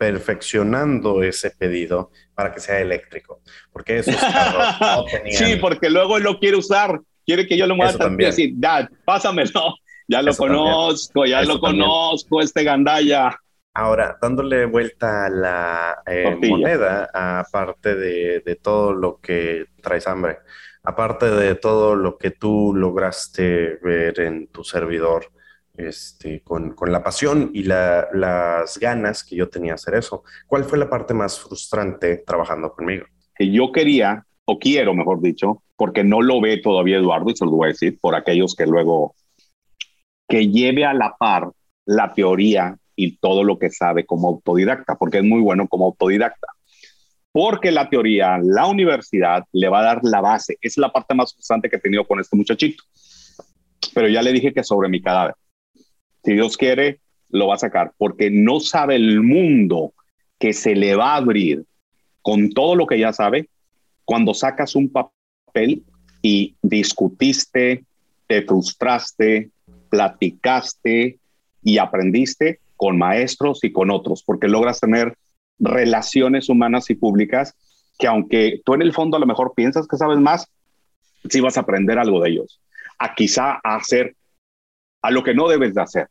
A: perfeccionando ese pedido para que sea eléctrico, porque eso *laughs* no
B: tenían... Sí, porque luego él lo quiere usar, quiere que yo lo mueva y decir, dad, pásamelo, *laughs* ya lo conozco, ya lo conozco, este gandaya.
A: Ahora, dándole vuelta a la eh, moneda, aparte de, de todo lo que traes hambre, aparte de todo lo que tú lograste ver en tu servidor, este, con, la pasión y las ganas que yo tenía hacer eso. ¿Cuál fue la parte más frustrante trabajando conmigo?
B: que yo quería, o quiero, mejor dicho, porque no lo ve todavía Eduardo, y se lo voy a decir, por aquellos que luego, que lleve a la par la teoría y todo lo que sabe como autodidacta, porque es muy bueno como autodidacta. Porque la teoría, la universidad le va a dar la base. Es la parte más frustrante que he tenido con este muchachito. Pero ya le dije que sobre mi cadáver. Si Dios quiere, lo va a sacar, porque no sabe el mundo que se le va a abrir con todo lo que ya sabe cuando sacas un papel y discutiste, te frustraste, platicaste y aprendiste con maestros y con otros, porque logras tener relaciones humanas y públicas que aunque tú en el fondo a lo mejor piensas que sabes más, sí vas a aprender algo de ellos, a quizá a hacer a lo que no debes de hacer.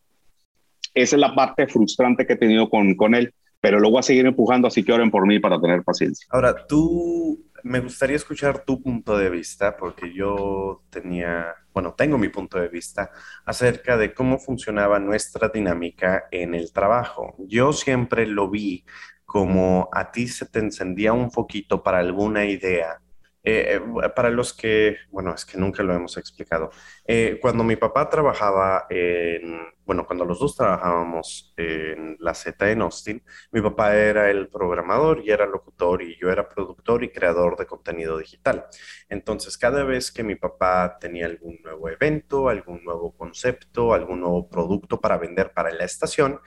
B: Esa es la parte frustrante que he tenido con, con él, pero lo voy a seguir empujando, así que oren por mí para tener paciencia.
A: Ahora, tú, me gustaría escuchar tu punto de vista, porque yo tenía, bueno, tengo mi punto de vista acerca de cómo funcionaba nuestra dinámica en el trabajo. Yo siempre lo vi como a ti se te encendía un foquito para alguna idea eh, eh, para los que, bueno, es que nunca lo hemos explicado. Eh, cuando mi papá trabajaba en, bueno, cuando los dos trabajábamos en la Z en Austin, mi papá era el programador y era locutor y yo era productor y creador de contenido digital. Entonces, cada vez que mi papá tenía algún nuevo evento, algún nuevo concepto, algún nuevo producto para vender para la estación,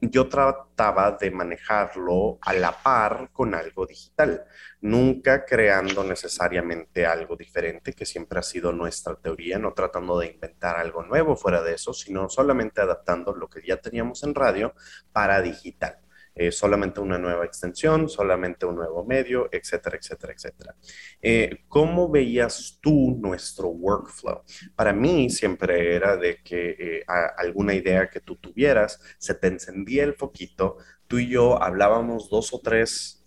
A: yo trataba de manejarlo a la par con algo digital, nunca creando necesariamente algo diferente, que siempre ha sido nuestra teoría, no tratando de inventar algo nuevo fuera de eso, sino solamente adaptando lo que ya teníamos en radio para digital. Eh, solamente una nueva extensión, solamente un nuevo medio, etcétera, etcétera, etcétera. Eh, ¿Cómo veías tú nuestro workflow? Para mí siempre era de que eh, alguna idea que tú tuvieras, se te encendía el foquito, tú y yo hablábamos dos o tres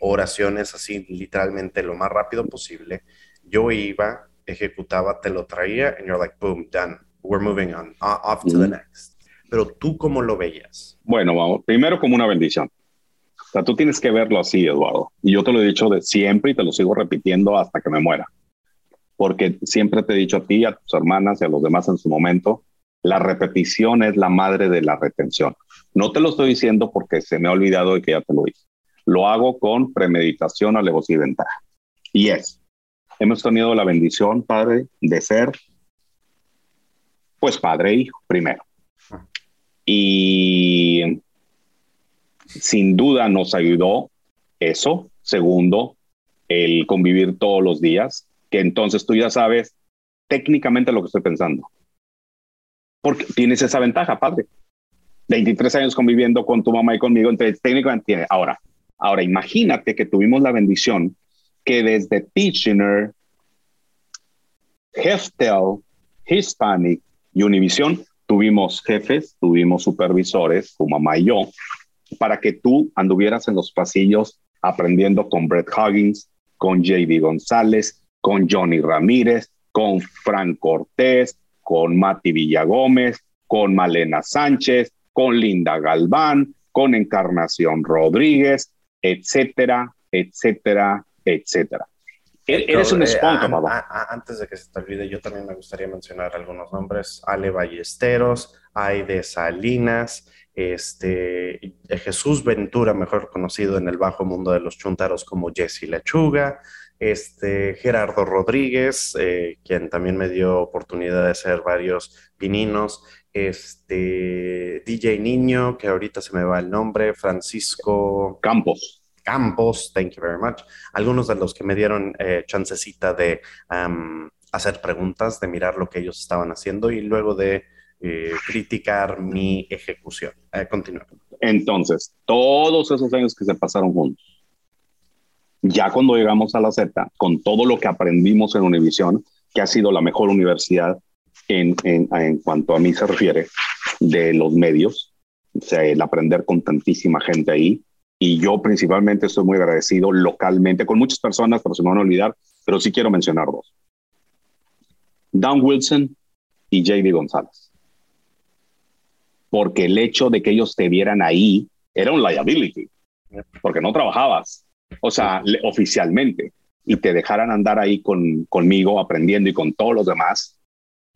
A: oraciones así literalmente lo más rápido posible. Yo iba, ejecutaba, te lo traía, and you're like, boom, done. We're moving on, off to the next. Pero tú, ¿cómo lo veías?
B: Bueno, vamos, primero como una bendición. O sea, tú tienes que verlo así, Eduardo. Y yo te lo he dicho de siempre y te lo sigo repitiendo hasta que me muera. Porque siempre te he dicho a ti, a tus hermanas y a los demás en su momento, la repetición es la madre de la retención. No te lo estoy diciendo porque se me ha olvidado de que ya te lo dije lo hago con premeditación, alevosía y ventaja. Y es, hemos tenido la bendición, Padre, de ser, pues, Padre e Hijo, primero. Y sin duda nos ayudó eso. Segundo, el convivir todos los días, que entonces tú ya sabes técnicamente lo que estoy pensando. Porque tienes esa ventaja, padre. 23 años conviviendo con tu mamá y conmigo, entonces técnicamente tiene. Ahora, Ahora, imagínate que tuvimos la bendición que desde Tichenor, Heftel, Hispanic y Univision tuvimos jefes, tuvimos supervisores, tu mamá y yo, para que tú anduvieras en los pasillos aprendiendo con Brett Huggins, con JD González, con Johnny Ramírez, con Frank Cortés, con Mati Villagómez, con Malena Sánchez, con Linda Galván, con Encarnación Rodríguez, etcétera, etcétera, etcétera.
A: Eres un esponja, eh, Antes de que se te olvide, yo también me gustaría mencionar algunos nombres. Ale Ballesteros, Aide Salinas, este, Jesús Ventura, mejor conocido en el bajo mundo de los chuntaros como Jesse Lechuga, este, Gerardo Rodríguez, eh, quien también me dio oportunidad de hacer varios pininos, este, DJ Niño, que ahorita se me va el nombre, Francisco
B: Campos.
A: Campos, thank you very much. Algunos de los que me dieron eh, chancecita de hacer preguntas, de mirar lo que ellos estaban haciendo y luego de eh, criticar mi ejecución. Eh, continúa.
B: Entonces, todos esos años que se pasaron juntos, ya cuando llegamos a la Z, con todo lo que aprendimos en Univision, que ha sido la mejor universidad en, en, en cuanto a mí se refiere, de los medios, o sea, el aprender con tantísima gente ahí. Y yo principalmente estoy muy agradecido localmente con muchas personas, pero se me van a olvidar, pero sí quiero mencionar dos. Dan Wilson y JD González. Porque el hecho de que ellos te vieran ahí era un liability, porque no trabajabas, o sea, oficialmente, y te dejaran andar ahí con, conmigo aprendiendo y con todos los demás,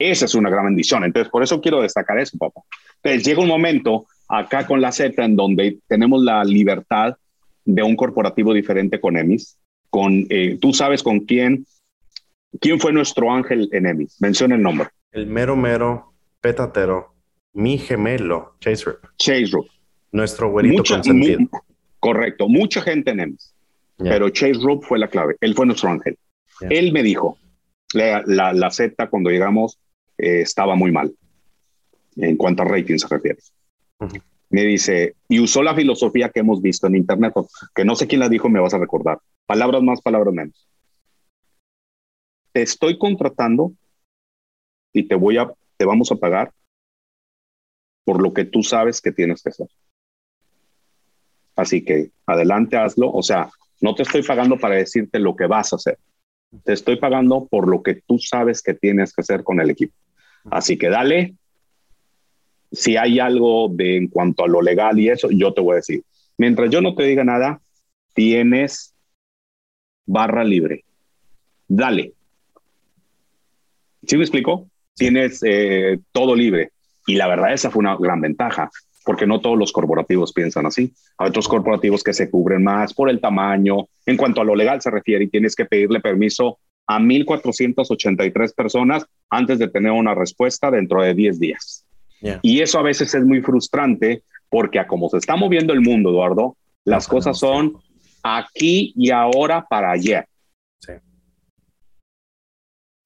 B: esa es una gran bendición. Entonces, por eso quiero destacar eso, papá. Entonces, llega un momento acá con la Z en donde tenemos la libertad de un corporativo diferente con Emis, con, eh, tú sabes con quién, quién fue nuestro ángel en Emis, menciona el nombre.
A: El mero mero petatero, mi gemelo, Chase Rup.
B: Chase Rup.
A: Nuestro güerito consentido.
B: correcto, mucha gente en Emis, pero Chase Rup fue la clave, él fue nuestro ángel. Él me dijo, la, la, Z cuando llegamos eh, estaba muy mal, en cuanto a rating se refiere me dice, y usó la filosofía que hemos visto en Internet, que no sé quién la dijo, me vas a recordar. Palabras más, palabras menos. Te estoy contratando y te voy a, te vamos a pagar por lo que tú sabes que tienes que hacer. Así que adelante, hazlo. O sea, no te estoy pagando para decirte lo que vas a hacer. Te estoy pagando por lo que tú sabes que tienes que hacer con el equipo. Así que dale, si hay algo de en cuanto a lo legal y eso, yo te voy a decir. Mientras yo no te diga nada, tienes barra libre. Dale. ¿Sí me explico? Tienes eh, todo libre. Y la verdad, esa fue una gran ventaja, porque no todos los corporativos piensan así. Hay otros corporativos que se cubren más por el tamaño, en cuanto a lo legal se refiere, y tienes que pedirle permiso a 1.483 personas antes de tener una respuesta dentro de 10 días. Y eso a veces es muy frustrante porque a como se está moviendo el mundo, Eduardo, las cosas son aquí y ahora para ayer. Sí.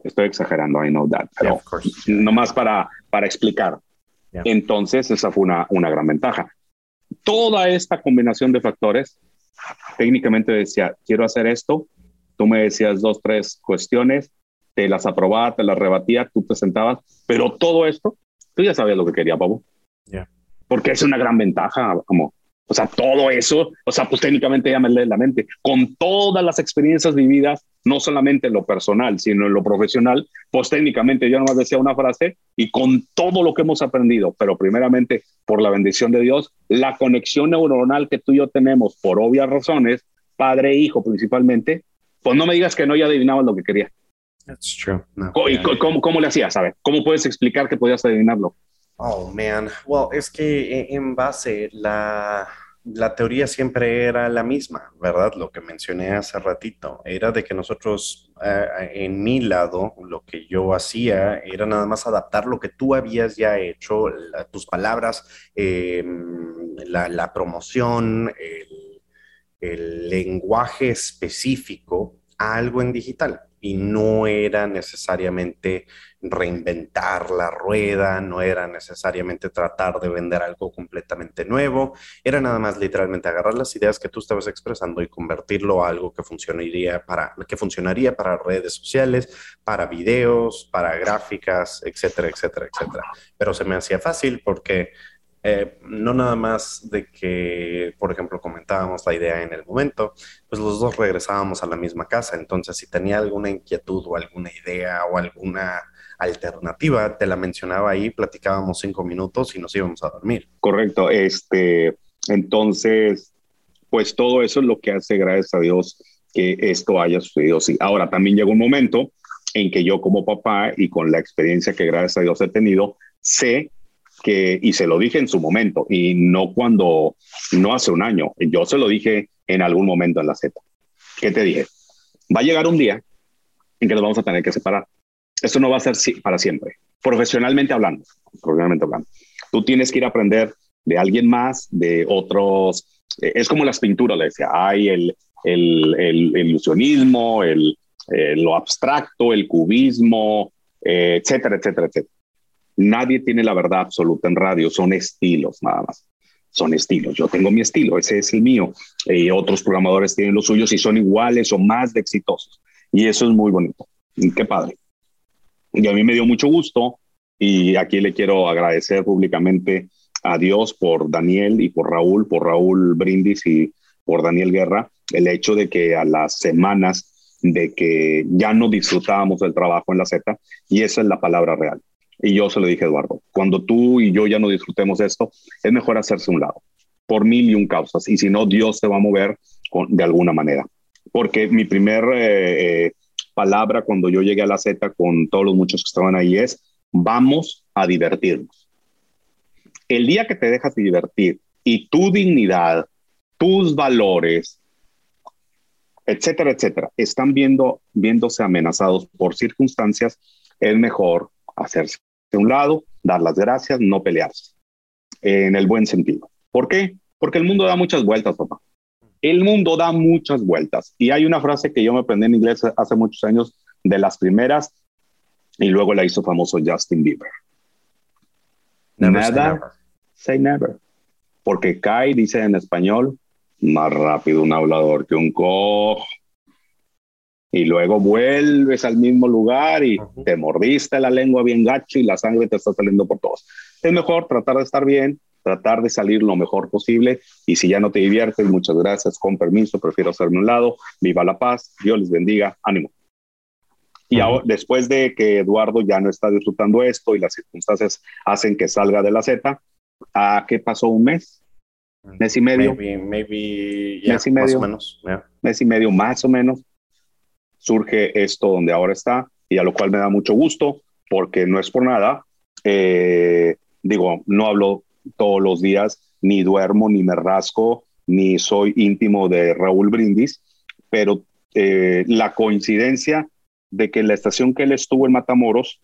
B: Estoy exagerando, I know that, pero nomás para, para explicar. Entonces, esa fue una, una gran ventaja. Toda esta combinación de factores, técnicamente decía, quiero hacer esto, tú me decías dos, tres cuestiones, te las aprobaba, te las rebatía, tú te sentabas, pero todo esto tú ya sabías lo que quería, Pablo. Porque es una gran ventaja, como, o sea, todo eso, o sea, pues técnicamente ya me lee la mente, con todas las experiencias vividas, no solamente en lo personal, sino en lo profesional, pues técnicamente yo nomás decía una frase y con todo lo que hemos aprendido, pero primeramente por la bendición de Dios, la conexión neuronal que tú y yo tenemos por obvias razones, padre e hijo principalmente, pues no me digas que no ya adivinabas lo que quería.
A: That's true.
B: ¿Y cómo, cómo, le hacías? ¿Sabes? ¿Cómo puedes explicar que podías adivinarlo?
A: Oh, man. Well, es que e, en base, la, la teoría siempre era la misma, ¿verdad? Lo que mencioné hace ratito, era de que nosotros, eh, en mi lado, lo que yo hacía era nada más adaptar lo que tú habías ya hecho, tus palabras, em, la, la, promoción, el, el lenguaje específico a algo en digital y no era necesariamente reinventar la rueda, no era necesariamente tratar de vender algo completamente nuevo, era nada más literalmente agarrar las ideas que tú estabas expresando y convertirlo a algo que funcionaría para, que funcionaría para redes sociales, para videos, para gráficas, etcétera, etcétera, etcétera. Pero se me hacía fácil porque eh, no nada más de que, por ejemplo, comentábamos la idea en el momento, pues los dos regresábamos a la misma casa, entonces si tenía alguna inquietud o alguna idea o alguna alternativa, te la mencionaba ahí, platicábamos cinco minutos y nos íbamos a dormir.
B: Correcto, este, entonces, pues todo eso es lo que hace, gracias a Dios, que esto haya sucedido. Sí. Ahora, también llegó un momento en que yo como papá y con la experiencia que gracias a Dios he tenido, sé que, y se lo dije en su momento, y no cuando, no hace un año, yo se lo dije en algún momento en la Z. ¿Qué te dije? Va a llegar un día en que nos vamos a tener que separar. Esto no va a ser para siempre, profesionalmente hablando, profesionalmente hablando. Tú tienes que ir a aprender de alguien más, de otros. Eh, es como las pinturas, le decía, hay el, el, el, ilusionismo, el, eh, lo abstracto, el cubismo, eh, etcétera, etcétera, etcétera. Nadie tiene la verdad absoluta en radio, son estilos nada más. Son estilos. Yo tengo mi estilo, ese es el mío. Y otros programadores tienen los suyos y son iguales o más de exitosos. Y eso es muy bonito. Qué padre. Y a mí me dio mucho gusto y aquí le quiero agradecer públicamente a Dios por Daniel y por Raúl, por Raúl Brindis y por Daniel Guerra, el hecho de que a las semanas de que ya no disfrutábamos del trabajo en la Z, y esa es la palabra real. Y yo se lo dije, Eduardo, cuando tú y yo ya no disfrutemos esto, es mejor hacerse un lado, por mil y un causas. Y si no, Dios te va a mover de alguna manera. Porque mi primer eh, eh, palabra cuando yo llegué a la Z con todos los muchos que estaban ahí es, vamos a divertirnos. El día que te dejas de divertir y tu dignidad, tus valores, etcétera, etcétera, están viendo, viéndose amenazados por circunstancias, es mejor hacerse de un lado, dar las gracias, no pelearse, en el buen sentido. ¿Por qué? Porque el mundo da muchas vueltas, papá. El mundo da muchas vueltas. Y hay una frase que yo me aprendí en inglés hace muchos años, de las primeras, y luego la hizo famoso Justin Bieber. Nada, say never. Porque cae, dice en español, más rápido un hablador que un cojo. Y luego vuelves al mismo lugar y te mordiste la lengua bien gacho y la sangre te está saliendo por todos. Es mejor tratar de estar bien, tratar de salir lo mejor posible. Y si ya no te diviertes, muchas gracias, con permiso, prefiero hacerme un lado. Viva la paz, Dios les bendiga, ánimo. Y ahora, después de que Eduardo ya no está disfrutando esto y las circunstancias hacen que salga de la Z, ¿a qué pasó un mes? Mes y medio.
A: Maybe,
B: mes y medio. Más o menos. Mes y medio, más o menos. Surge esto donde ahora está y a lo cual me da mucho gusto porque no es por nada. Eh, digo, no hablo todos los días, ni duermo, ni me rasco, ni soy íntimo de Raúl Brindis, pero eh, la coincidencia de que la estación que él estuvo en Matamoros,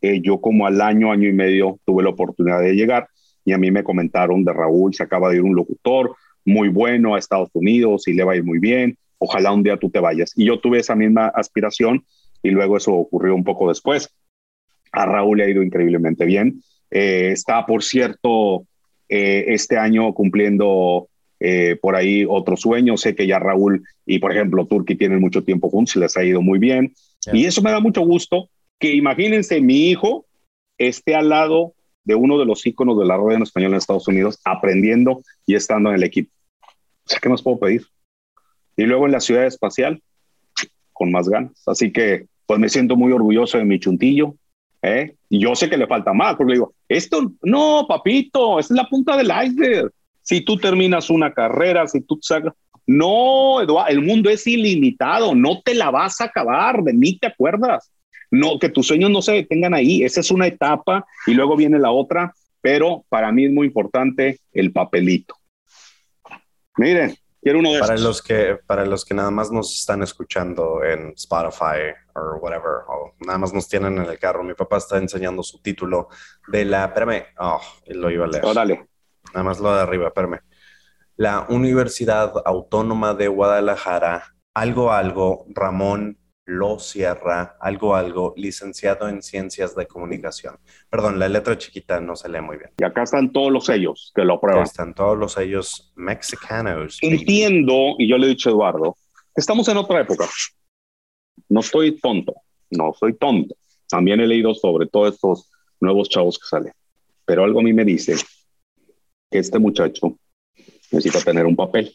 B: eh, yo como al año, año y medio tuve la oportunidad de llegar y a mí me comentaron de Raúl, se acaba de ir un locutor muy bueno a Estados Unidos y le va a ir muy bien, ojalá un día tú te vayas. Y yo tuve esa misma aspiración y luego eso ocurrió un poco después. A Raúl le ha ido increíblemente bien eh, está, por cierto, eh, este año cumpliendo eh, por ahí otro sueño. Sé que ya Raúl y, por ejemplo, Turki tienen mucho tiempo juntos y les ha ido muy bien. Y eso me da mucho gusto, que imagínense mi hijo esté al lado de uno de los íconos de la radio en español en Estados Unidos, aprendiendo y estando en el equipo. O sea, ¿qué más puedo pedir? Y luego en la ciudad espacial, con más ganas. Así que, pues me siento muy orgulloso de mi chuntillo, ¿eh? Y yo sé que le falta más, porque digo, esto no, papito, es la punta del iceberg. Si tú terminas una carrera, si tú sacas, no, Eduardo, el mundo es ilimitado, no te la vas a acabar, de mí te acuerdas. No, que tus sueños no se detengan ahí, esa es una etapa y luego viene la otra, pero para mí es muy importante el papelito. Miren,
A: para Los que, para los que nada más nos están escuchando en Spotify o whatever, o nada más nos tienen en el carro, mi papá está enseñando su título de la. Espérame, oh, lo iba a leer.
B: Órale.
A: Nada más lo de arriba, espérame. La Universidad Autónoma de Guadalajara, algo, algo, Ramón lo cierra, algo, algo, licenciado en Ciencias de Comunicación. Perdón, la letra chiquita no se lee muy bien.
B: Y acá están todos los sellos que lo prueban.
A: están todos los sellos mexicanos.
B: Entiendo, y yo le he dicho a Eduardo, estamos en otra época. No estoy tonto, no soy tonto. También he leído sobre todos estos nuevos chavos que salen. Pero algo a mí me dice que este muchacho necesita tener un papel.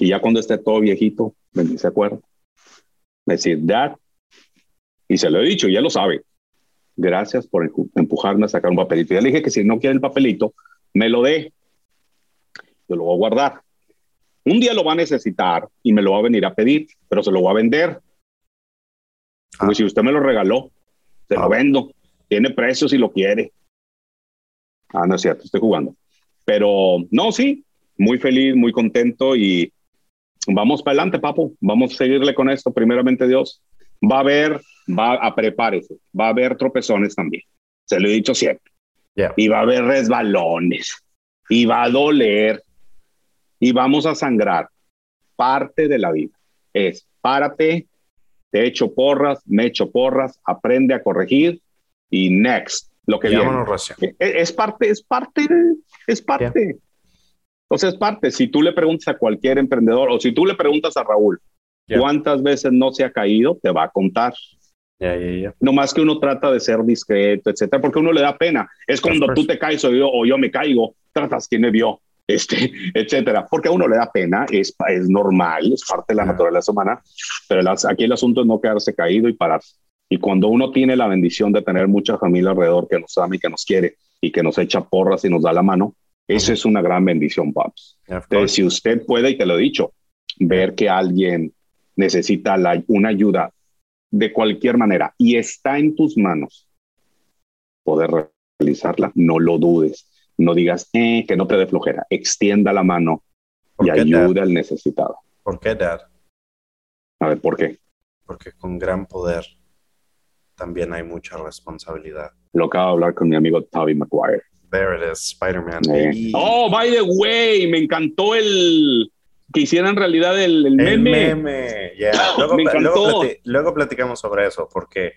B: Y ya cuando esté todo viejito, se acuerda. Decir, Dad, y se lo he dicho, ya lo sabe. Gracias por empujarme a sacar un papelito. Ya le dije que si no quiere el papelito, me lo dé. Yo lo voy a guardar. Un día lo va a necesitar y me lo va a venir a pedir, pero se lo voy a vender. Porque ah. si usted me lo regaló, se lo ah. vendo. Tiene precio si lo quiere. Ah, no es cierto, estoy jugando. Pero no, sí, muy feliz, muy contento y vamos para adelante, papo, vamos a seguirle con esto, primeramente Dios. Va a haber, va a prepárese, va a haber tropezones también, se lo he dicho siempre. Y va a haber resbalones, y va a doler, y vamos a sangrar. Parte de la vida es párate, te echo porras, me echo porras, aprende a corregir y next, lo que viene. Es, es, parte, es parte, es parte. Entonces, parte, si tú le preguntas a cualquier emprendedor o si tú le preguntas a Raúl cuántas veces no se ha caído, te va a contar. No más que uno trata de ser discreto, etcétera, porque uno le da pena. Es cuando tú te caes o yo, o yo me caigo, tratas quién me vio, este, *laughs* etcétera, porque a uno le da pena, es, es normal, es parte de la naturaleza humana, pero aquí el asunto es no quedarse caído y parar. Y cuando uno tiene la bendición de tener mucha familia alrededor que nos ama y que nos quiere y que nos echa porras y nos da la mano, Eso es una gran bendición, Pops. Entonces, si usted puede, y te lo he dicho, ver que alguien necesita una ayuda de cualquier manera y está en tus manos poder realizarla, no lo dudes. No digas eh, que no te dé flojera. Extienda la mano y ayude al necesitado.
A: ¿Por qué, Dad?
B: A ver, ¿por qué?
A: Porque con gran poder también hay mucha responsabilidad.
B: Lo acabo de hablar con mi amigo Tobey Maguire.
A: There it is, Spider-Man.
B: Oh, by the way, me encantó el que hiciera en realidad el, el meme.
A: El meme, yeah. *laughs* luego, me encantó. Luego, platicamos sobre eso, porque,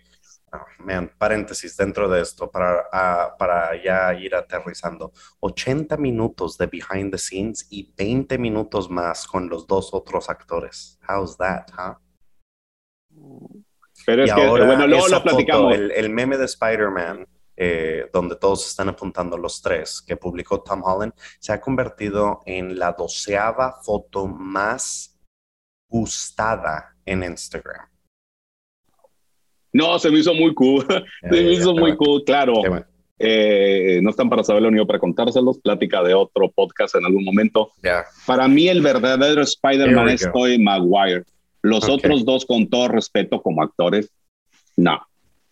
A: oh, paréntesis dentro de esto, para, uh, para ya ir aterrizando. 80 minutos de behind the scenes y 20 minutos más con los dos otros actores. How's that, huh? Pero es que, bueno, luego lo platicamos. el, el meme de Spider-Man eh, donde todos están apuntando los tres, que publicó Tom Holland, se ha convertido en la doceava foto más gustada en Instagram.
B: No, se me hizo muy cool. *laughs* se me hizo muy cool, claro. Eh, no están para saberlo ni para contárselos. Plática de otro podcast en algún momento. Para mí, el verdadero Spider-Man es Tobey Maguire. Los otros dos, con todo respeto como actores, no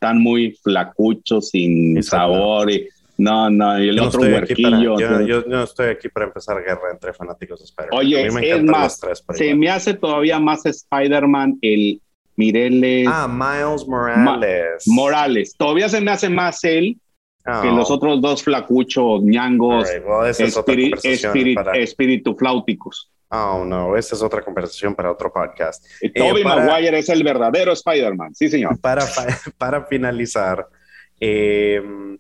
B: están muy flacuchos, sin sabor. Y, no, no, y el otro huerquillo.
A: yo, no estoy aquí para empezar guerra entre fanáticos de Spider-Man.
B: Oye, es más, se me hace todavía más Spider-Man el Mireles.
A: Ah, Miles Morales.
B: Morales. Todavía se me hace más él que oh. los otros dos flacuchos, ñangos, espíritu flauticos.
A: Oh, no, esa es otra conversación para otro podcast.
B: Y Toby eh, Maguire es el verdadero Spider-Man, sí, señor.
A: Para, *laughs* para finalizar, em,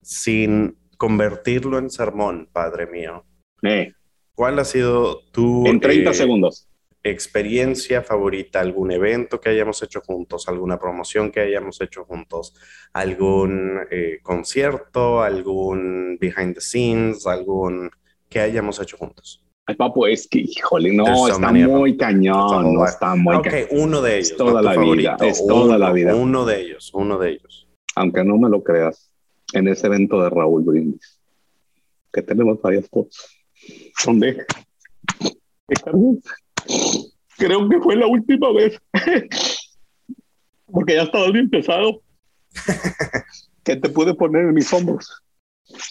A: sin convertirlo en sermón, padre mío,
B: eh.
A: ¿cuál ha sido tu...
B: En 30 eh, segundos.
A: Experiencia favorita, algún evento que hayamos hecho juntos, alguna promoción que hayamos hecho juntos, algún concierto, algún behind the scenes, algún que hayamos hecho juntos.
B: Ay, papu, es que, híjole, no, está muy cañón, no está muy
A: Ok, uno de ellos.
B: Es toda la vida, es toda la vida.
A: Uno de ellos, uno de ellos.
B: Aunque no me lo creas, en ese evento de Raúl Brindis, que tenemos varias fotos, donde creo que fue la última vez, *laughs* porque ya estaba bien pesado, *laughs* que te pude poner en mis hombros.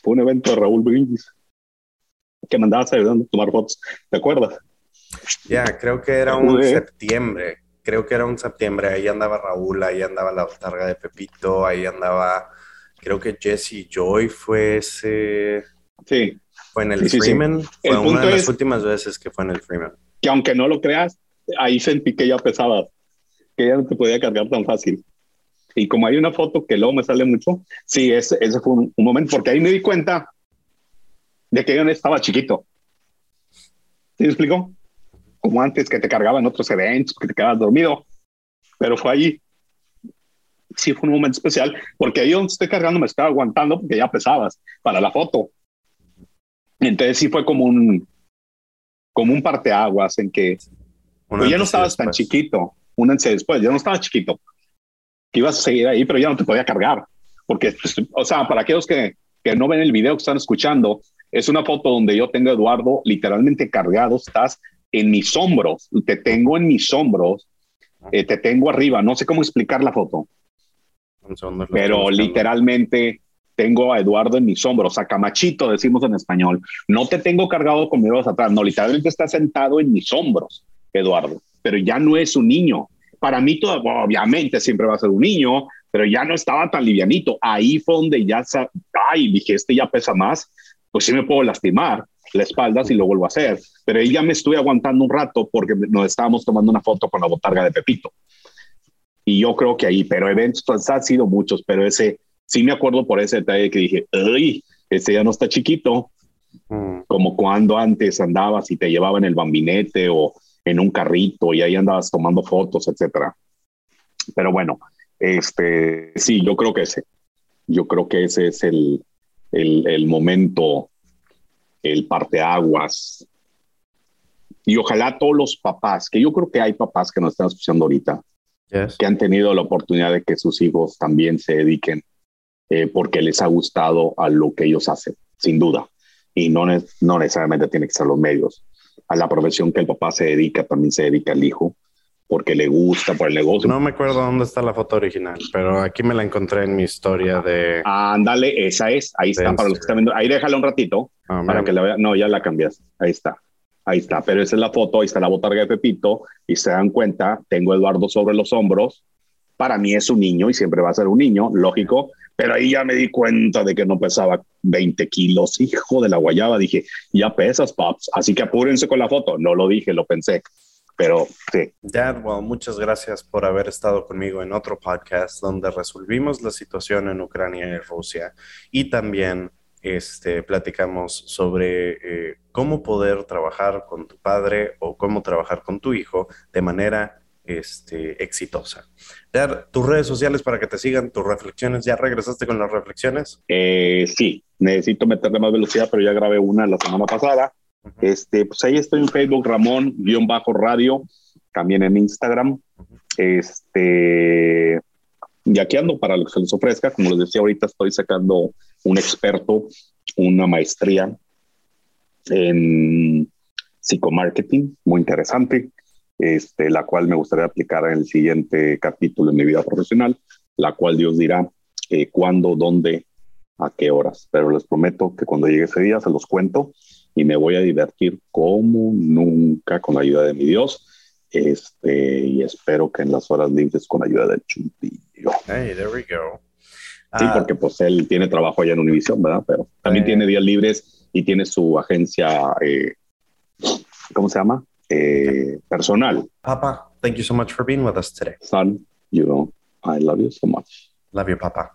B: Fue un evento de Raúl Brindis que me andabas ayudando a tomar fotos, ¿te acuerdas?
A: Ya, creo que era un septiembre, creo que era un septiembre, ahí andaba Raúl, ahí andaba la targa de Pepito, ahí andaba, creo que Jesse Joy fue ese...
B: Sí.
A: Fue en el Freeman, fue una de las últimas veces que fue en el Freeman.
B: Que aunque no lo creas, ahí sentí que ya pesaba, que ya no te podía cargar tan fácil. Y como hay una foto que luego me sale mucho, sí, ese, ese fue un, un momento, porque ahí me di cuenta de que yo estaba chiquito. ¿Sí me explico? Como antes que te cargaban otros eventos, que te quedabas dormido. Pero fue allí. Sí, fue un momento especial, porque ahí donde estoy cargando me estaba aguantando porque ya pesabas para la foto. Entonces sí fue como un, como un parteaguas en que pues ya no estabas tan chiquito. Un antes después, ya no estaba chiquito. Que ibas a seguir ahí, pero ya no te podía cargar. Porque, pues, o sea, para aquellos que, que no ven el video que están escuchando, es una foto donde yo tengo a Eduardo literalmente cargado, estás en mis hombros, te tengo en mis hombros, eh, te tengo arriba, no sé cómo explicar la foto, pero literalmente tengo a Eduardo en mis hombros, a Camachito decimos en español, no te tengo cargado con mis brazos atrás, no, literalmente está sentado en mis hombros, Eduardo, pero ya no es un niño. Para mí, todo, obviamente, siempre va a ser un niño, pero ya no estaba tan livianito. Ahí fue donde ya, ay, dije, este ya pesa más pues sí me puedo lastimar la espalda si lo vuelvo a hacer. Pero ahí ya me estuve aguantando un rato porque nos estábamos tomando una foto con la botarga de Pepito. Y yo creo que ahí, pero eventos pues, han sido muchos, pero ese sí me acuerdo por ese detalle que dije, ¡ay! Ese ya no está chiquito. Mm. Como cuando antes andabas y te llevaban el bambinete o en un carrito y ahí andabas tomando fotos, etcétera. Pero bueno, este sí, yo creo que ese, yo creo que ese es el, el, el momento, el parteaguas. Y ojalá todos los papás, que yo creo que hay papás que nos están escuchando ahorita, que han tenido la oportunidad de que sus hijos también se dediquen eh, porque les ha gustado a lo que ellos hacen, sin duda. y no, no necesariamente tiene que ser los medios. A la profesión que el papá se dedica, también se dedica el hijo, porque le gusta, por el negocio.
A: No me acuerdo dónde está la foto original, pero aquí me la encontré en mi historia de...
B: Ándale, esa es, ahí está, para los que están viendo. Ahí déjala un ratito, ah, para que la vean. No, ya la cambias, ahí está. Ahí está, pero esa es la foto, ahí está la botarga de Pepito, y se dan cuenta, tengo a Eduardo sobre los hombros, para mí es un niño y siempre va a ser un niño, lógico, pero ahí ya me di cuenta de que no pesaba 20 kilos, hijo de la guayaba, dije, ya pesas, Pops, así que apúrense con la foto, no lo dije, lo pensé, pero sí.
A: Dad, well, muchas gracias por haber estado conmigo en otro podcast donde resolvimos la situación en Ucrania y Rusia y también este, platicamos sobre eh, cómo poder trabajar con tu padre o cómo trabajar con tu hijo de manera este, exitosa. Dar tus redes sociales para que te sigan, tus reflexiones. ¿Ya regresaste con las reflexiones?
B: Eh, sí, necesito meterle más velocidad, pero ya grabé una la semana pasada. Este, pues ahí estoy en Facebook, Ramón-radio, también en Instagram. Este, y aquí ando para lo que se les ofrezca. Como les decía ahorita, estoy sacando un experto, una maestría en psicomarketing, muy interesante, este, la cual me gustaría aplicar en el siguiente capítulo de mi vida profesional, la cual Dios dirá eh, cuándo, dónde, a qué horas. Pero les prometo que cuando llegue ese día se los cuento y me voy a divertir como nunca con la ayuda de mi Dios. Este, y espero que en las horas libres con la ayuda del chuntillo.
A: Hey, there we go.
B: Sí, ah. porque pues él tiene trabajo allá en Univision, ¿verdad? Pero también tiene días libres y tiene su agencia, eh, ¿cómo se llama? Eh, personal.
A: Papa, thank you so much for being with us today.
B: Son, you know, I love you so much.
A: Love you, Papa.